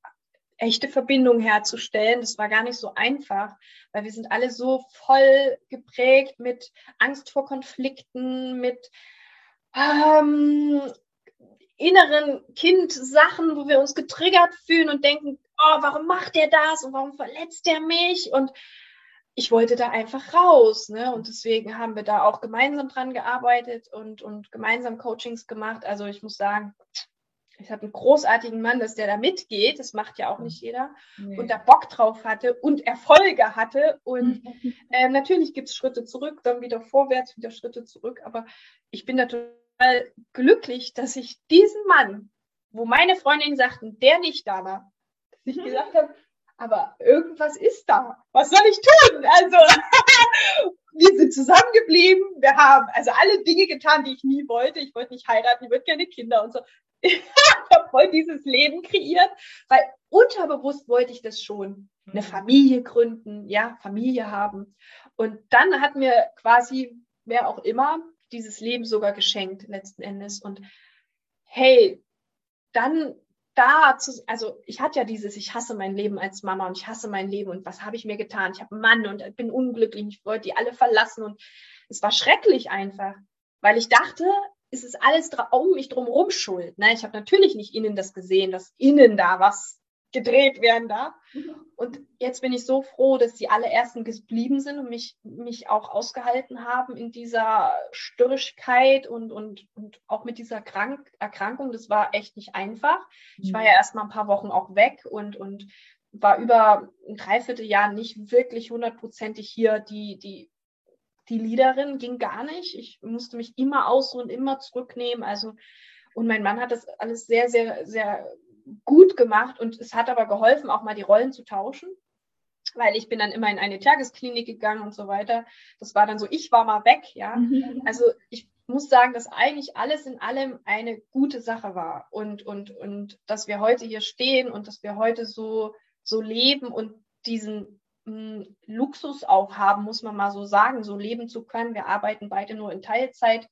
echte Verbindung herzustellen. Das war gar nicht so einfach, weil wir sind alle so voll geprägt mit Angst vor Konflikten, mit ähm, inneren Kind-Sachen, wo wir uns getriggert fühlen und denken, oh, warum macht der das und warum verletzt der mich? Und ich wollte da einfach raus. Ne? Und deswegen haben wir da auch gemeinsam dran gearbeitet und, und gemeinsam Coachings gemacht. Also ich muss sagen, ich habe einen großartigen Mann, dass der da mitgeht, das macht ja auch nicht jeder, nee. und da Bock drauf hatte und Erfolge hatte. Und äh, natürlich gibt es Schritte zurück, dann wieder vorwärts, wieder Schritte zurück. Aber ich bin da total glücklich, dass ich diesen Mann, wo meine Freundinnen sagten, der nicht da war, dass ich gesagt habe, aber irgendwas ist da. Was soll ich tun? Also, (laughs) wir sind zusammengeblieben. Wir haben also alle Dinge getan, die ich nie wollte. Ich wollte nicht heiraten, ich wollte keine Kinder und so. (laughs) ich habe voll dieses Leben kreiert, weil unterbewusst wollte ich das schon. Eine mhm. Familie gründen, ja, Familie haben. Und dann hat mir quasi, wer auch immer, dieses Leben sogar geschenkt, letzten Endes. Und hey, dann da zu, also ich hatte ja dieses, ich hasse mein Leben als Mama und ich hasse mein Leben und was habe ich mir getan? Ich habe einen Mann und bin unglücklich, ich wollte die alle verlassen und es war schrecklich einfach, weil ich dachte, ist es alles um mich drumherum schuld. Ne? Ich habe natürlich nicht innen das gesehen, dass innen da was gedreht werden darf. Mhm. Und jetzt bin ich so froh, dass die allerersten geblieben sind und mich, mich auch ausgehalten haben in dieser Störrigkeit und, und, und auch mit dieser Krank Erkrankung. Das war echt nicht einfach. Ich war ja mhm. erst mal ein paar Wochen auch weg und, und war über ein Dreivierteljahr nicht wirklich hundertprozentig hier die, die die Leaderin ging gar nicht. Ich musste mich immer ausruhen, immer zurücknehmen. Also, und mein Mann hat das alles sehr, sehr, sehr gut gemacht und es hat aber geholfen, auch mal die Rollen zu tauschen, weil ich bin dann immer in eine Tagesklinik gegangen und so weiter. Das war dann so, ich war mal weg, ja. Mhm. Also ich muss sagen, dass eigentlich alles in allem eine gute Sache war und, und, und dass wir heute hier stehen und dass wir heute so, so leben und diesen Luxus auch haben, muss man mal so sagen, so leben zu können. Wir arbeiten beide nur in Teilzeit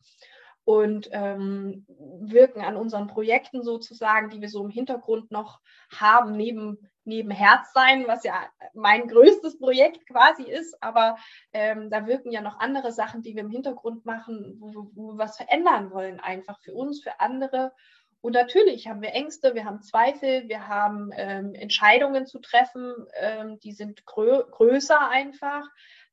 und ähm, wirken an unseren Projekten sozusagen, die wir so im Hintergrund noch haben, neben, neben Herzsein, was ja mein größtes Projekt quasi ist. Aber ähm, da wirken ja noch andere Sachen, die wir im Hintergrund machen, wo, wo wir was verändern wollen, einfach für uns, für andere. Und natürlich haben wir Ängste, wir haben Zweifel, wir haben ähm, Entscheidungen zu treffen, ähm, die sind grö größer einfach.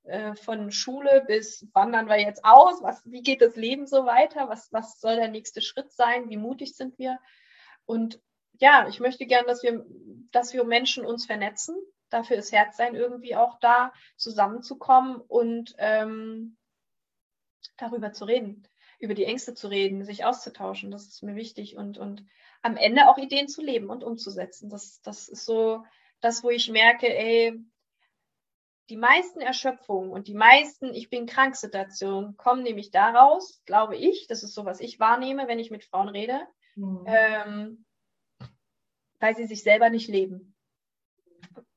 Äh, von Schule bis wandern wir jetzt aus, was, wie geht das Leben so weiter, was, was soll der nächste Schritt sein, wie mutig sind wir. Und ja, ich möchte gern, dass wir, dass wir Menschen uns vernetzen, Dafür ist Herzsein irgendwie auch da, zusammenzukommen und ähm, darüber zu reden, über die Ängste zu reden, sich auszutauschen. Das ist mir wichtig und, und am Ende auch Ideen zu leben und umzusetzen. Das, das ist so das, wo ich merke, ey, die meisten Erschöpfungen und die meisten Ich bin krank Situationen kommen nämlich daraus, glaube ich, das ist so, was ich wahrnehme, wenn ich mit Frauen rede, mhm. ähm, weil sie sich selber nicht leben.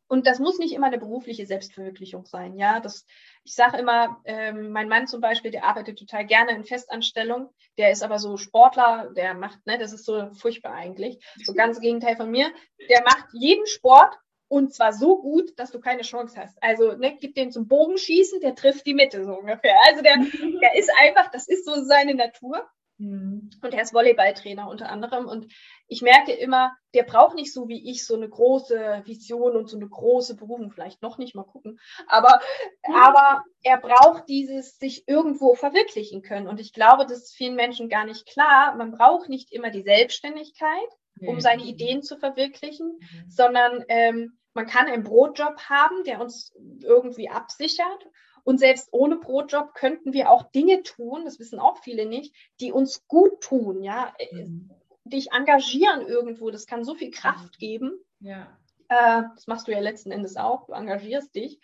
Und das muss nicht immer eine berufliche Selbstverwirklichung sein. Ja, das, ich sage immer, ähm, mein Mann zum Beispiel, der arbeitet total gerne in Festanstellung, der ist aber so Sportler, der macht, ne, das ist so furchtbar eigentlich, so ganz Gegenteil von mir, der macht jeden Sport und zwar so gut, dass du keine Chance hast. Also ne, gib den zum Bogenschießen, der trifft die Mitte so ungefähr. Also der, der ist einfach, das ist so seine Natur. Mhm. Und er ist Volleyballtrainer unter anderem. Und ich merke immer, der braucht nicht so wie ich so eine große Vision und so eine große Berufung, vielleicht noch nicht mal gucken. Aber, mhm. aber er braucht dieses sich irgendwo verwirklichen können. Und ich glaube, das ist vielen Menschen gar nicht klar. Man braucht nicht immer die Selbstständigkeit, um seine Ideen zu verwirklichen, mhm. sondern ähm, man kann einen Brotjob haben, der uns irgendwie absichert. Und selbst ohne Brotjob könnten wir auch Dinge tun, das wissen auch viele nicht, die uns gut tun, ja. Mhm. Dich engagieren irgendwo, das kann so viel Kraft mhm. geben. Ja. Äh, das machst du ja letzten Endes auch, du engagierst dich.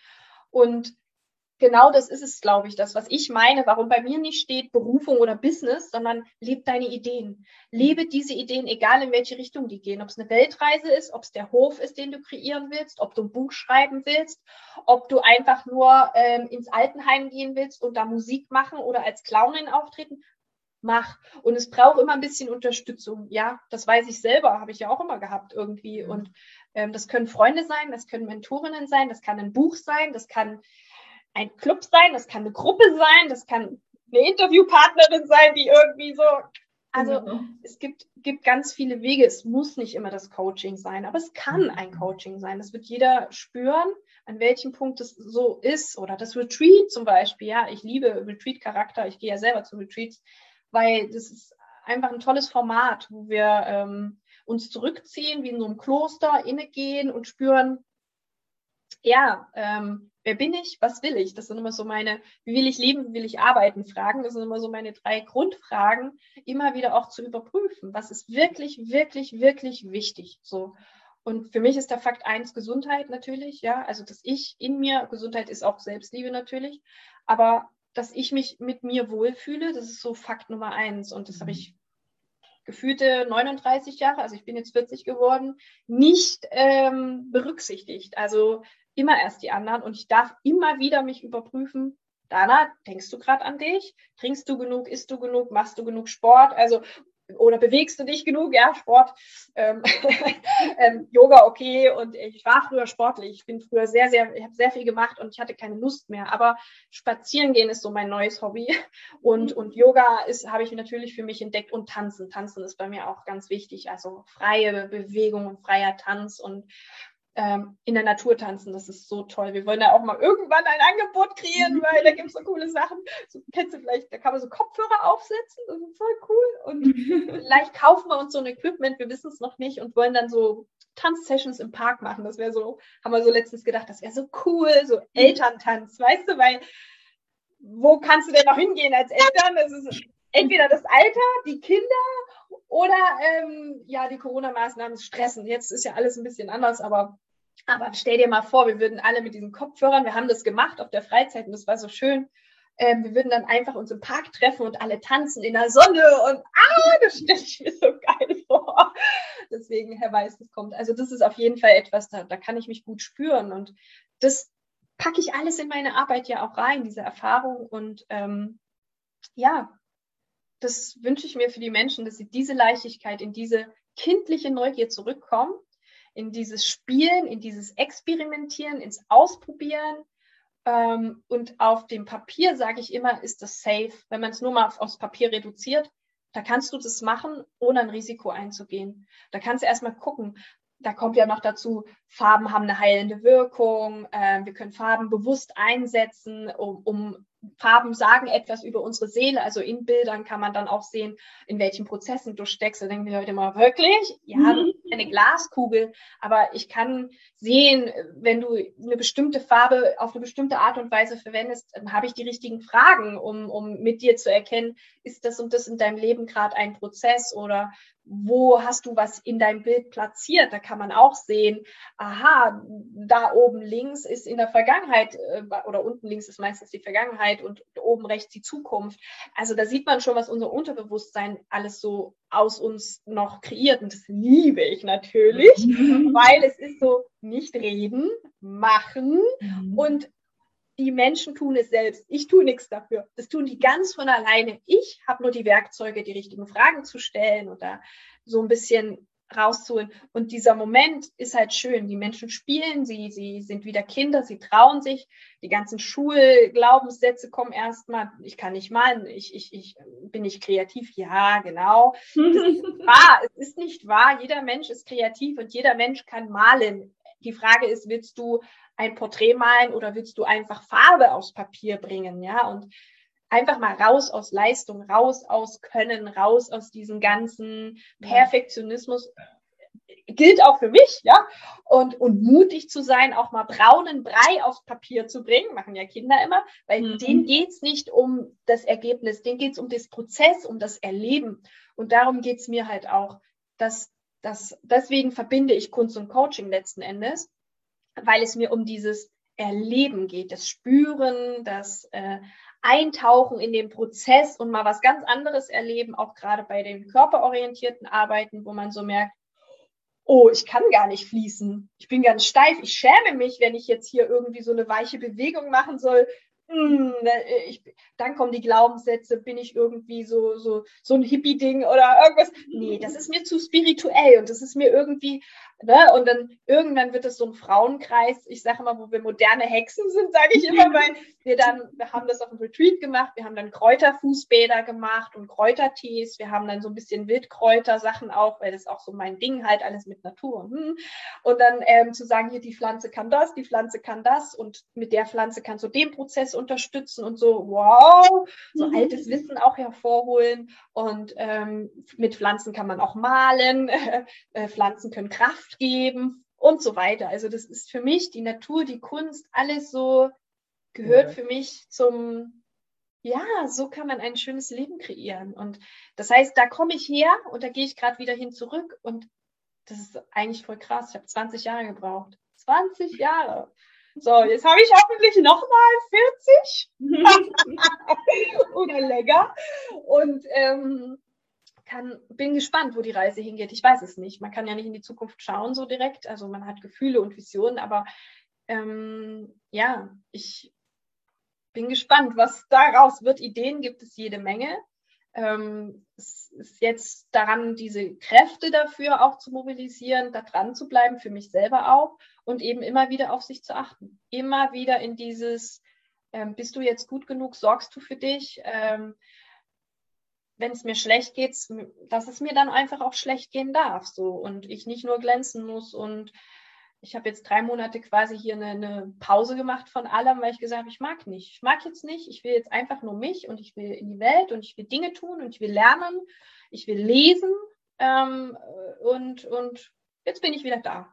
Und genau das ist es, glaube ich, das, was ich meine, warum bei mir nicht steht Berufung oder Business, sondern lebe deine Ideen. Lebe diese Ideen, egal in welche Richtung die gehen. Ob es eine Weltreise ist, ob es der Hof ist, den du kreieren willst, ob du ein Buch schreiben willst, ob du einfach nur ähm, ins Altenheim gehen willst und da Musik machen oder als Clownin auftreten. Mach. Und es braucht immer ein bisschen Unterstützung. Ja, das weiß ich selber, habe ich ja auch immer gehabt irgendwie. Und ähm, das können Freunde sein, das können Mentorinnen sein, das kann ein Buch sein, das kann ein Club sein, das kann eine Gruppe sein, das kann eine Interviewpartnerin sein, die irgendwie so. Also mhm. es gibt, gibt ganz viele Wege. Es muss nicht immer das Coaching sein, aber es kann mhm. ein Coaching sein. Das wird jeder spüren, an welchem Punkt es so ist. Oder das Retreat zum Beispiel. Ja, ich liebe Retreat-Charakter. Ich gehe ja selber zu Retreats, weil das ist einfach ein tolles Format, wo wir ähm, uns zurückziehen, wie in so einem Kloster, innegehen und spüren, ja, ähm, wer bin ich, was will ich? Das sind immer so meine, wie will ich leben, wie will ich arbeiten, Fragen. Das sind immer so meine drei Grundfragen, immer wieder auch zu überprüfen. Was ist wirklich, wirklich, wirklich wichtig? So. Und für mich ist der Fakt eins Gesundheit natürlich, ja, also dass ich in mir, Gesundheit ist auch Selbstliebe natürlich, aber dass ich mich mit mir wohlfühle, das ist so Fakt Nummer eins. Und das habe ich gefühlte 39 Jahre, also ich bin jetzt 40 geworden, nicht ähm, berücksichtigt. Also immer erst die anderen und ich darf immer wieder mich überprüfen. Dana, denkst du gerade an dich? Trinkst du genug? Isst du genug? Machst du genug Sport? Also oder bewegst du dich genug? Ja, Sport, ähm, (laughs) ähm, Yoga, okay. Und ich war früher sportlich. Ich bin früher sehr, sehr, ich habe sehr viel gemacht und ich hatte keine Lust mehr. Aber spazieren gehen ist so mein neues Hobby. Und, und Yoga ist, habe ich natürlich für mich entdeckt und Tanzen. Tanzen ist bei mir auch ganz wichtig. Also freie Bewegung und freier Tanz und ähm, in der Natur tanzen. Das ist so toll. Wir wollen da auch mal irgendwann ein Angebot kreieren, (laughs) weil da gibt es so coole Sachen. So, kennst du vielleicht, da kann man so Kopfhörer aufsetzen. Das ist voll cool. Und (laughs) vielleicht kaufen wir uns so ein Equipment, wir wissen es noch nicht und wollen dann so Tanzsessions im Park machen. Das wäre so, haben wir so letztens gedacht, das wäre so cool, so Elterntanz, weißt du, weil wo kannst du denn noch hingehen als Eltern? Das ist entweder das Alter, die Kinder oder ähm, ja, die Corona-Maßnahmen stressen. Jetzt ist ja alles ein bisschen anders, aber aber stell dir mal vor, wir würden alle mit diesen Kopfhörern, wir haben das gemacht auf der Freizeit und das war so schön. Ähm, wir würden dann einfach uns im Park treffen und alle tanzen in der Sonne und ah, das stelle ich mir so geil vor. Deswegen, Herr Weiß, das kommt. Also das ist auf jeden Fall etwas, da, da kann ich mich gut spüren und das packe ich alles in meine Arbeit ja auch rein, diese Erfahrung und ähm, ja, das wünsche ich mir für die Menschen, dass sie diese Leichtigkeit in diese kindliche Neugier zurückkommen in dieses Spielen, in dieses Experimentieren, ins Ausprobieren. Ähm, und auf dem Papier, sage ich immer, ist das safe. Wenn man es nur mal aufs Papier reduziert, da kannst du das machen, ohne ein Risiko einzugehen. Da kannst du erstmal gucken. Da kommt ja noch dazu, Farben haben eine heilende Wirkung. Äh, wir können Farben bewusst einsetzen, um, um Farben sagen etwas über unsere Seele. Also in Bildern kann man dann auch sehen, in welchen Prozessen du steckst. Da denken die Leute immer, wirklich? Ja, mhm eine Glaskugel, aber ich kann sehen, wenn du eine bestimmte Farbe auf eine bestimmte Art und Weise verwendest, dann habe ich die richtigen Fragen, um, um mit dir zu erkennen, ist das und das in deinem Leben gerade ein Prozess oder wo hast du was in deinem Bild platziert? Da kann man auch sehen, aha, da oben links ist in der Vergangenheit äh, oder unten links ist meistens die Vergangenheit und oben rechts die Zukunft. Also da sieht man schon, was unser Unterbewusstsein alles so aus uns noch kreiert. Und das liebe ich natürlich, weil es ist so nicht reden, machen mhm. und die Menschen tun es selbst. Ich tue nichts dafür. Das tun die ganz von alleine. Ich habe nur die Werkzeuge, die richtigen Fragen zu stellen oder so ein bisschen rauszuholen. Und dieser Moment ist halt schön. Die Menschen spielen, sie, sie sind wieder Kinder, sie trauen sich. Die ganzen Schulglaubenssätze kommen erstmal. Ich kann nicht malen, ich, ich, ich bin nicht kreativ. Ja, genau. (laughs) Wahr. Es ist nicht wahr. Jeder Mensch ist kreativ und jeder Mensch kann malen. Die Frage ist, willst du ein Porträt malen oder willst du einfach Farbe aufs Papier bringen, ja? Und einfach mal raus aus Leistung, raus aus Können, raus aus diesem ganzen Perfektionismus. Gilt auch für mich, ja. Und, und mutig zu sein, auch mal braunen Brei aufs Papier zu bringen, machen ja Kinder immer, weil mhm. denen geht's nicht um das Ergebnis, denen geht's um das Prozess, um das Erleben. Und darum geht's mir halt auch, dass, dass deswegen verbinde ich Kunst und Coaching letzten Endes, weil es mir um dieses Erleben geht, das Spüren, das äh, Eintauchen in den Prozess und mal was ganz anderes erleben, auch gerade bei den körperorientierten Arbeiten, wo man so merkt, oh, ich kann gar nicht fließen, ich bin ganz steif, ich schäme mich, wenn ich jetzt hier irgendwie so eine weiche Bewegung machen soll, hm, ich, dann kommen die Glaubenssätze, bin ich irgendwie so, so, so ein Hippie-Ding oder irgendwas. Nee, das ist mir zu spirituell und das ist mir irgendwie, ne? Und dann irgendwann wird es so ein Frauenkreis, ich sage immer, wo wir moderne Hexen sind, sage ich immer, weil wir dann, wir haben das auf dem Retreat gemacht, wir haben dann Kräuterfußbäder gemacht und Kräutertees, wir haben dann so ein bisschen Wildkräuter-Sachen auch, weil das auch so mein Ding halt, alles mit Natur. Hm. Und dann ähm, zu sagen, hier die Pflanze kann das, die Pflanze kann das und mit der Pflanze kannst du den Prozess unterstützen und so, wow, so mhm. altes Wissen auch hervorholen. Und ähm, mit Pflanzen kann man auch malen, (laughs) äh, Pflanzen können Kraft geben und so weiter. Also das ist für mich die Natur, die Kunst, alles so gehört ja. für mich zum, ja, so kann man ein schönes Leben kreieren. Und das heißt, da komme ich her und da gehe ich gerade wieder hin zurück und das ist eigentlich voll krass. Ich habe 20 Jahre gebraucht. 20 Jahre. So, jetzt habe ich hoffentlich nochmal 40 (laughs) (laughs) oder länger. Und ähm, kann, bin gespannt, wo die Reise hingeht. Ich weiß es nicht. Man kann ja nicht in die Zukunft schauen so direkt. Also man hat Gefühle und Visionen, aber ähm, ja, ich bin gespannt, was daraus wird. Ideen gibt es jede Menge. Ähm, es ist jetzt daran, diese Kräfte dafür auch zu mobilisieren, da dran zu bleiben, für mich selber auch und eben immer wieder auf sich zu achten. Immer wieder in dieses, ähm, bist du jetzt gut genug, sorgst du für dich? Ähm, wenn es mir schlecht geht, dass es mir dann einfach auch schlecht gehen darf, so und ich nicht nur glänzen muss und ich habe jetzt drei Monate quasi hier eine, eine, Pause gemacht von allem, weil ich gesagt habe, ich mag nicht. Ich mag jetzt nicht. Ich will jetzt einfach nur mich und ich will in die Welt und ich will Dinge tun und ich will lernen. Ich will lesen. Ähm, und, und jetzt bin ich wieder da.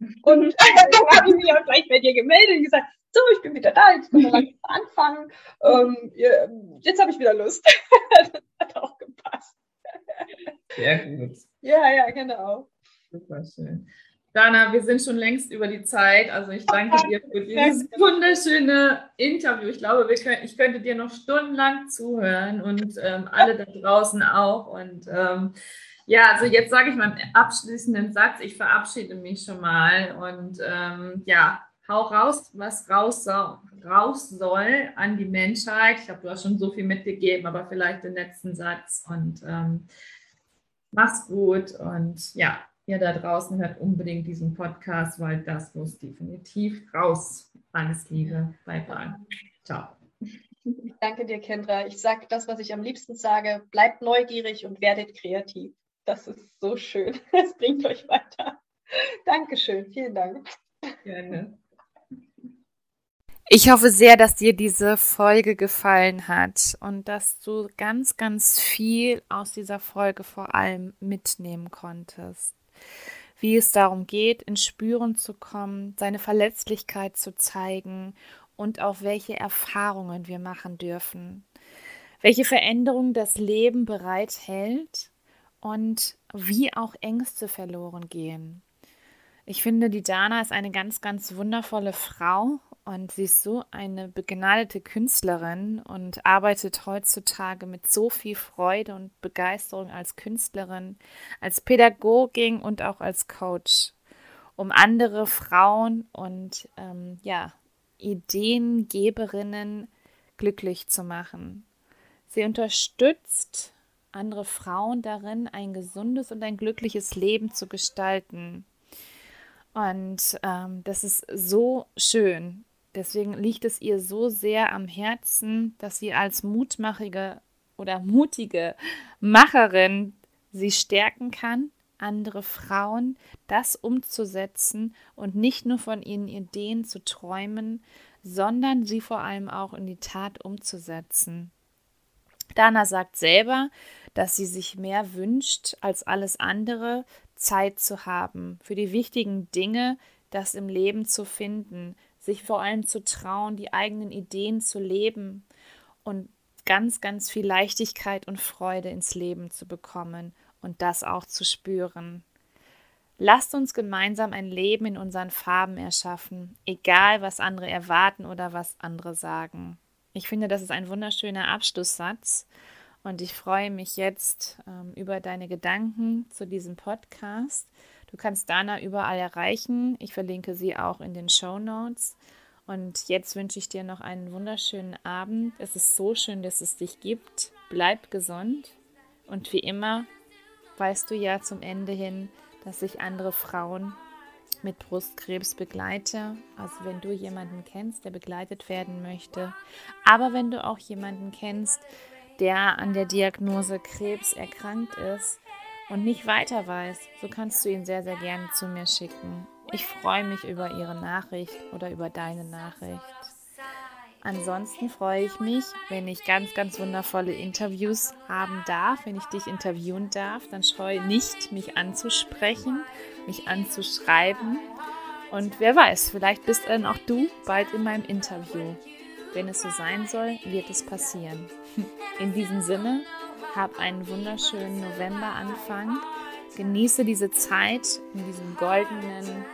(laughs) Und (laughs) dann habe ich mich auch gleich bei dir gemeldet und gesagt, so, ich bin wieder da, jetzt können wir langsam (laughs) anfangen. Ähm, jetzt habe ich wieder Lust. (laughs) das hat auch gepasst. Sehr gut. Ja, ja, genau. Super schön. Dana, wir sind schon längst über die Zeit. Also ich danke dir für dieses wunderschöne Interview. Ich glaube, können, ich könnte dir noch stundenlang zuhören und ähm, alle da draußen auch. Und ähm, ja, also jetzt sage ich mal einen abschließenden Satz. Ich verabschiede mich schon mal und ähm, ja, hau raus, was raus soll, raus soll an die Menschheit. Ich habe ja schon so viel mitgegeben, aber vielleicht den letzten Satz und ähm, mach's gut und ja, ihr da draußen hört unbedingt diesen Podcast, weil das muss definitiv raus. Alles Liebe. Bye bye. Ciao. Ich danke dir, Kendra. Ich sage das, was ich am liebsten sage. Bleibt neugierig und werdet kreativ. Das ist so schön. (laughs) Es bringt euch weiter. Dankeschön. Vielen Dank. Gerne. Ich hoffe sehr, dass dir diese Folge gefallen hat und dass du ganz, ganz viel aus dieser Folge vor allem mitnehmen konntest. wie es darum geht, ins Spüren zu kommen, seine Verletzlichkeit zu zeigen und auch welche Erfahrungen wir machen dürfen, welche Veränderungen das Leben bereithält und wie auch Ängste verloren gehen. Ich finde, die Dana ist eine ganz, ganz wundervolle Frau und sie ist so eine begnadete Künstlerin und arbeitet heutzutage mit so viel Freude und Begeisterung als Künstlerin, als Pädagogin und auch als Coach, um andere Frauen und ähm, ja, Ideengeberinnen glücklich zu machen. Sie unterstützt andere Frauen darin, ein gesundes und ein glückliches Leben zu gestalten. Und ähm, das ist so schön. Deswegen liegt es ihr so sehr am Herzen, dass sie als mutmachige oder mutige Macherin sie stärken kann, andere Frauen das umzusetzen und nicht nur von ihren Ideen zu träumen, sondern sie vor allem auch in die Tat umzusetzen. Dana sagt selber, dass sie sich mehr wünscht als alles andere, Zeit zu haben, für die wichtigen Dinge, das im Leben zu finden, sich vor allem zu trauen, die eigenen Ideen zu leben und ganz, ganz viel Leichtigkeit und Freude ins Leben zu bekommen und das auch zu spüren. Lasst uns gemeinsam ein Leben in unseren Farben erschaffen, egal was andere erwarten oder was andere sagen. Ich finde, das ist ein wunderschöner Abschlusssatz und ich freue mich jetzt ähm, über deine Gedanken zu diesem Podcast. Du kannst Dana überall erreichen. Ich verlinke sie auch in den Show Notes. Und jetzt wünsche ich dir noch einen wunderschönen Abend. Es ist so schön, dass es dich gibt. Bleib gesund. Und wie immer weißt du ja zum Ende hin, dass ich andere Frauen mit Brustkrebs begleite. Also wenn du jemanden kennst, der begleitet werden möchte. Aber wenn du auch jemanden kennst, der an der Diagnose Krebs erkrankt ist und nicht weiter weiß, so kannst du ihn sehr, sehr gerne zu mir schicken. Ich freue mich über Ihre Nachricht oder über deine Nachricht. Ansonsten freue ich mich, wenn ich ganz, ganz wundervolle Interviews haben darf, wenn ich dich interviewen darf. Dann scheue nicht, mich anzusprechen, mich anzuschreiben. Und wer weiß, vielleicht bist dann auch du bald in meinem Interview. Wenn es so sein soll, wird es passieren. In diesem Sinne, hab einen wunderschönen Novemberanfang. Genieße diese Zeit in diesem goldenen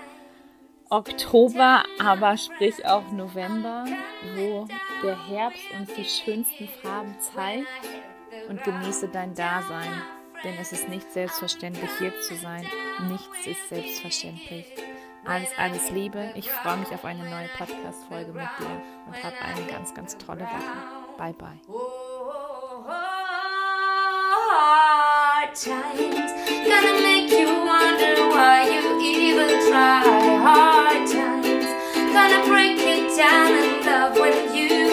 Oktober, aber sprich auch November, wo der Herbst uns die schönsten Farben zeigt und genieße dein Dasein. Denn es ist nicht selbstverständlich, hier zu sein. Nichts ist selbstverständlich. Alles, alles Liebe. Ich freue mich auf eine neue Podcast-Folge mit dir und hab eine ganz, ganz tolle Woche. Bye, bye. Times gonna make you wonder why you even try. Hard times gonna break you down in love with you.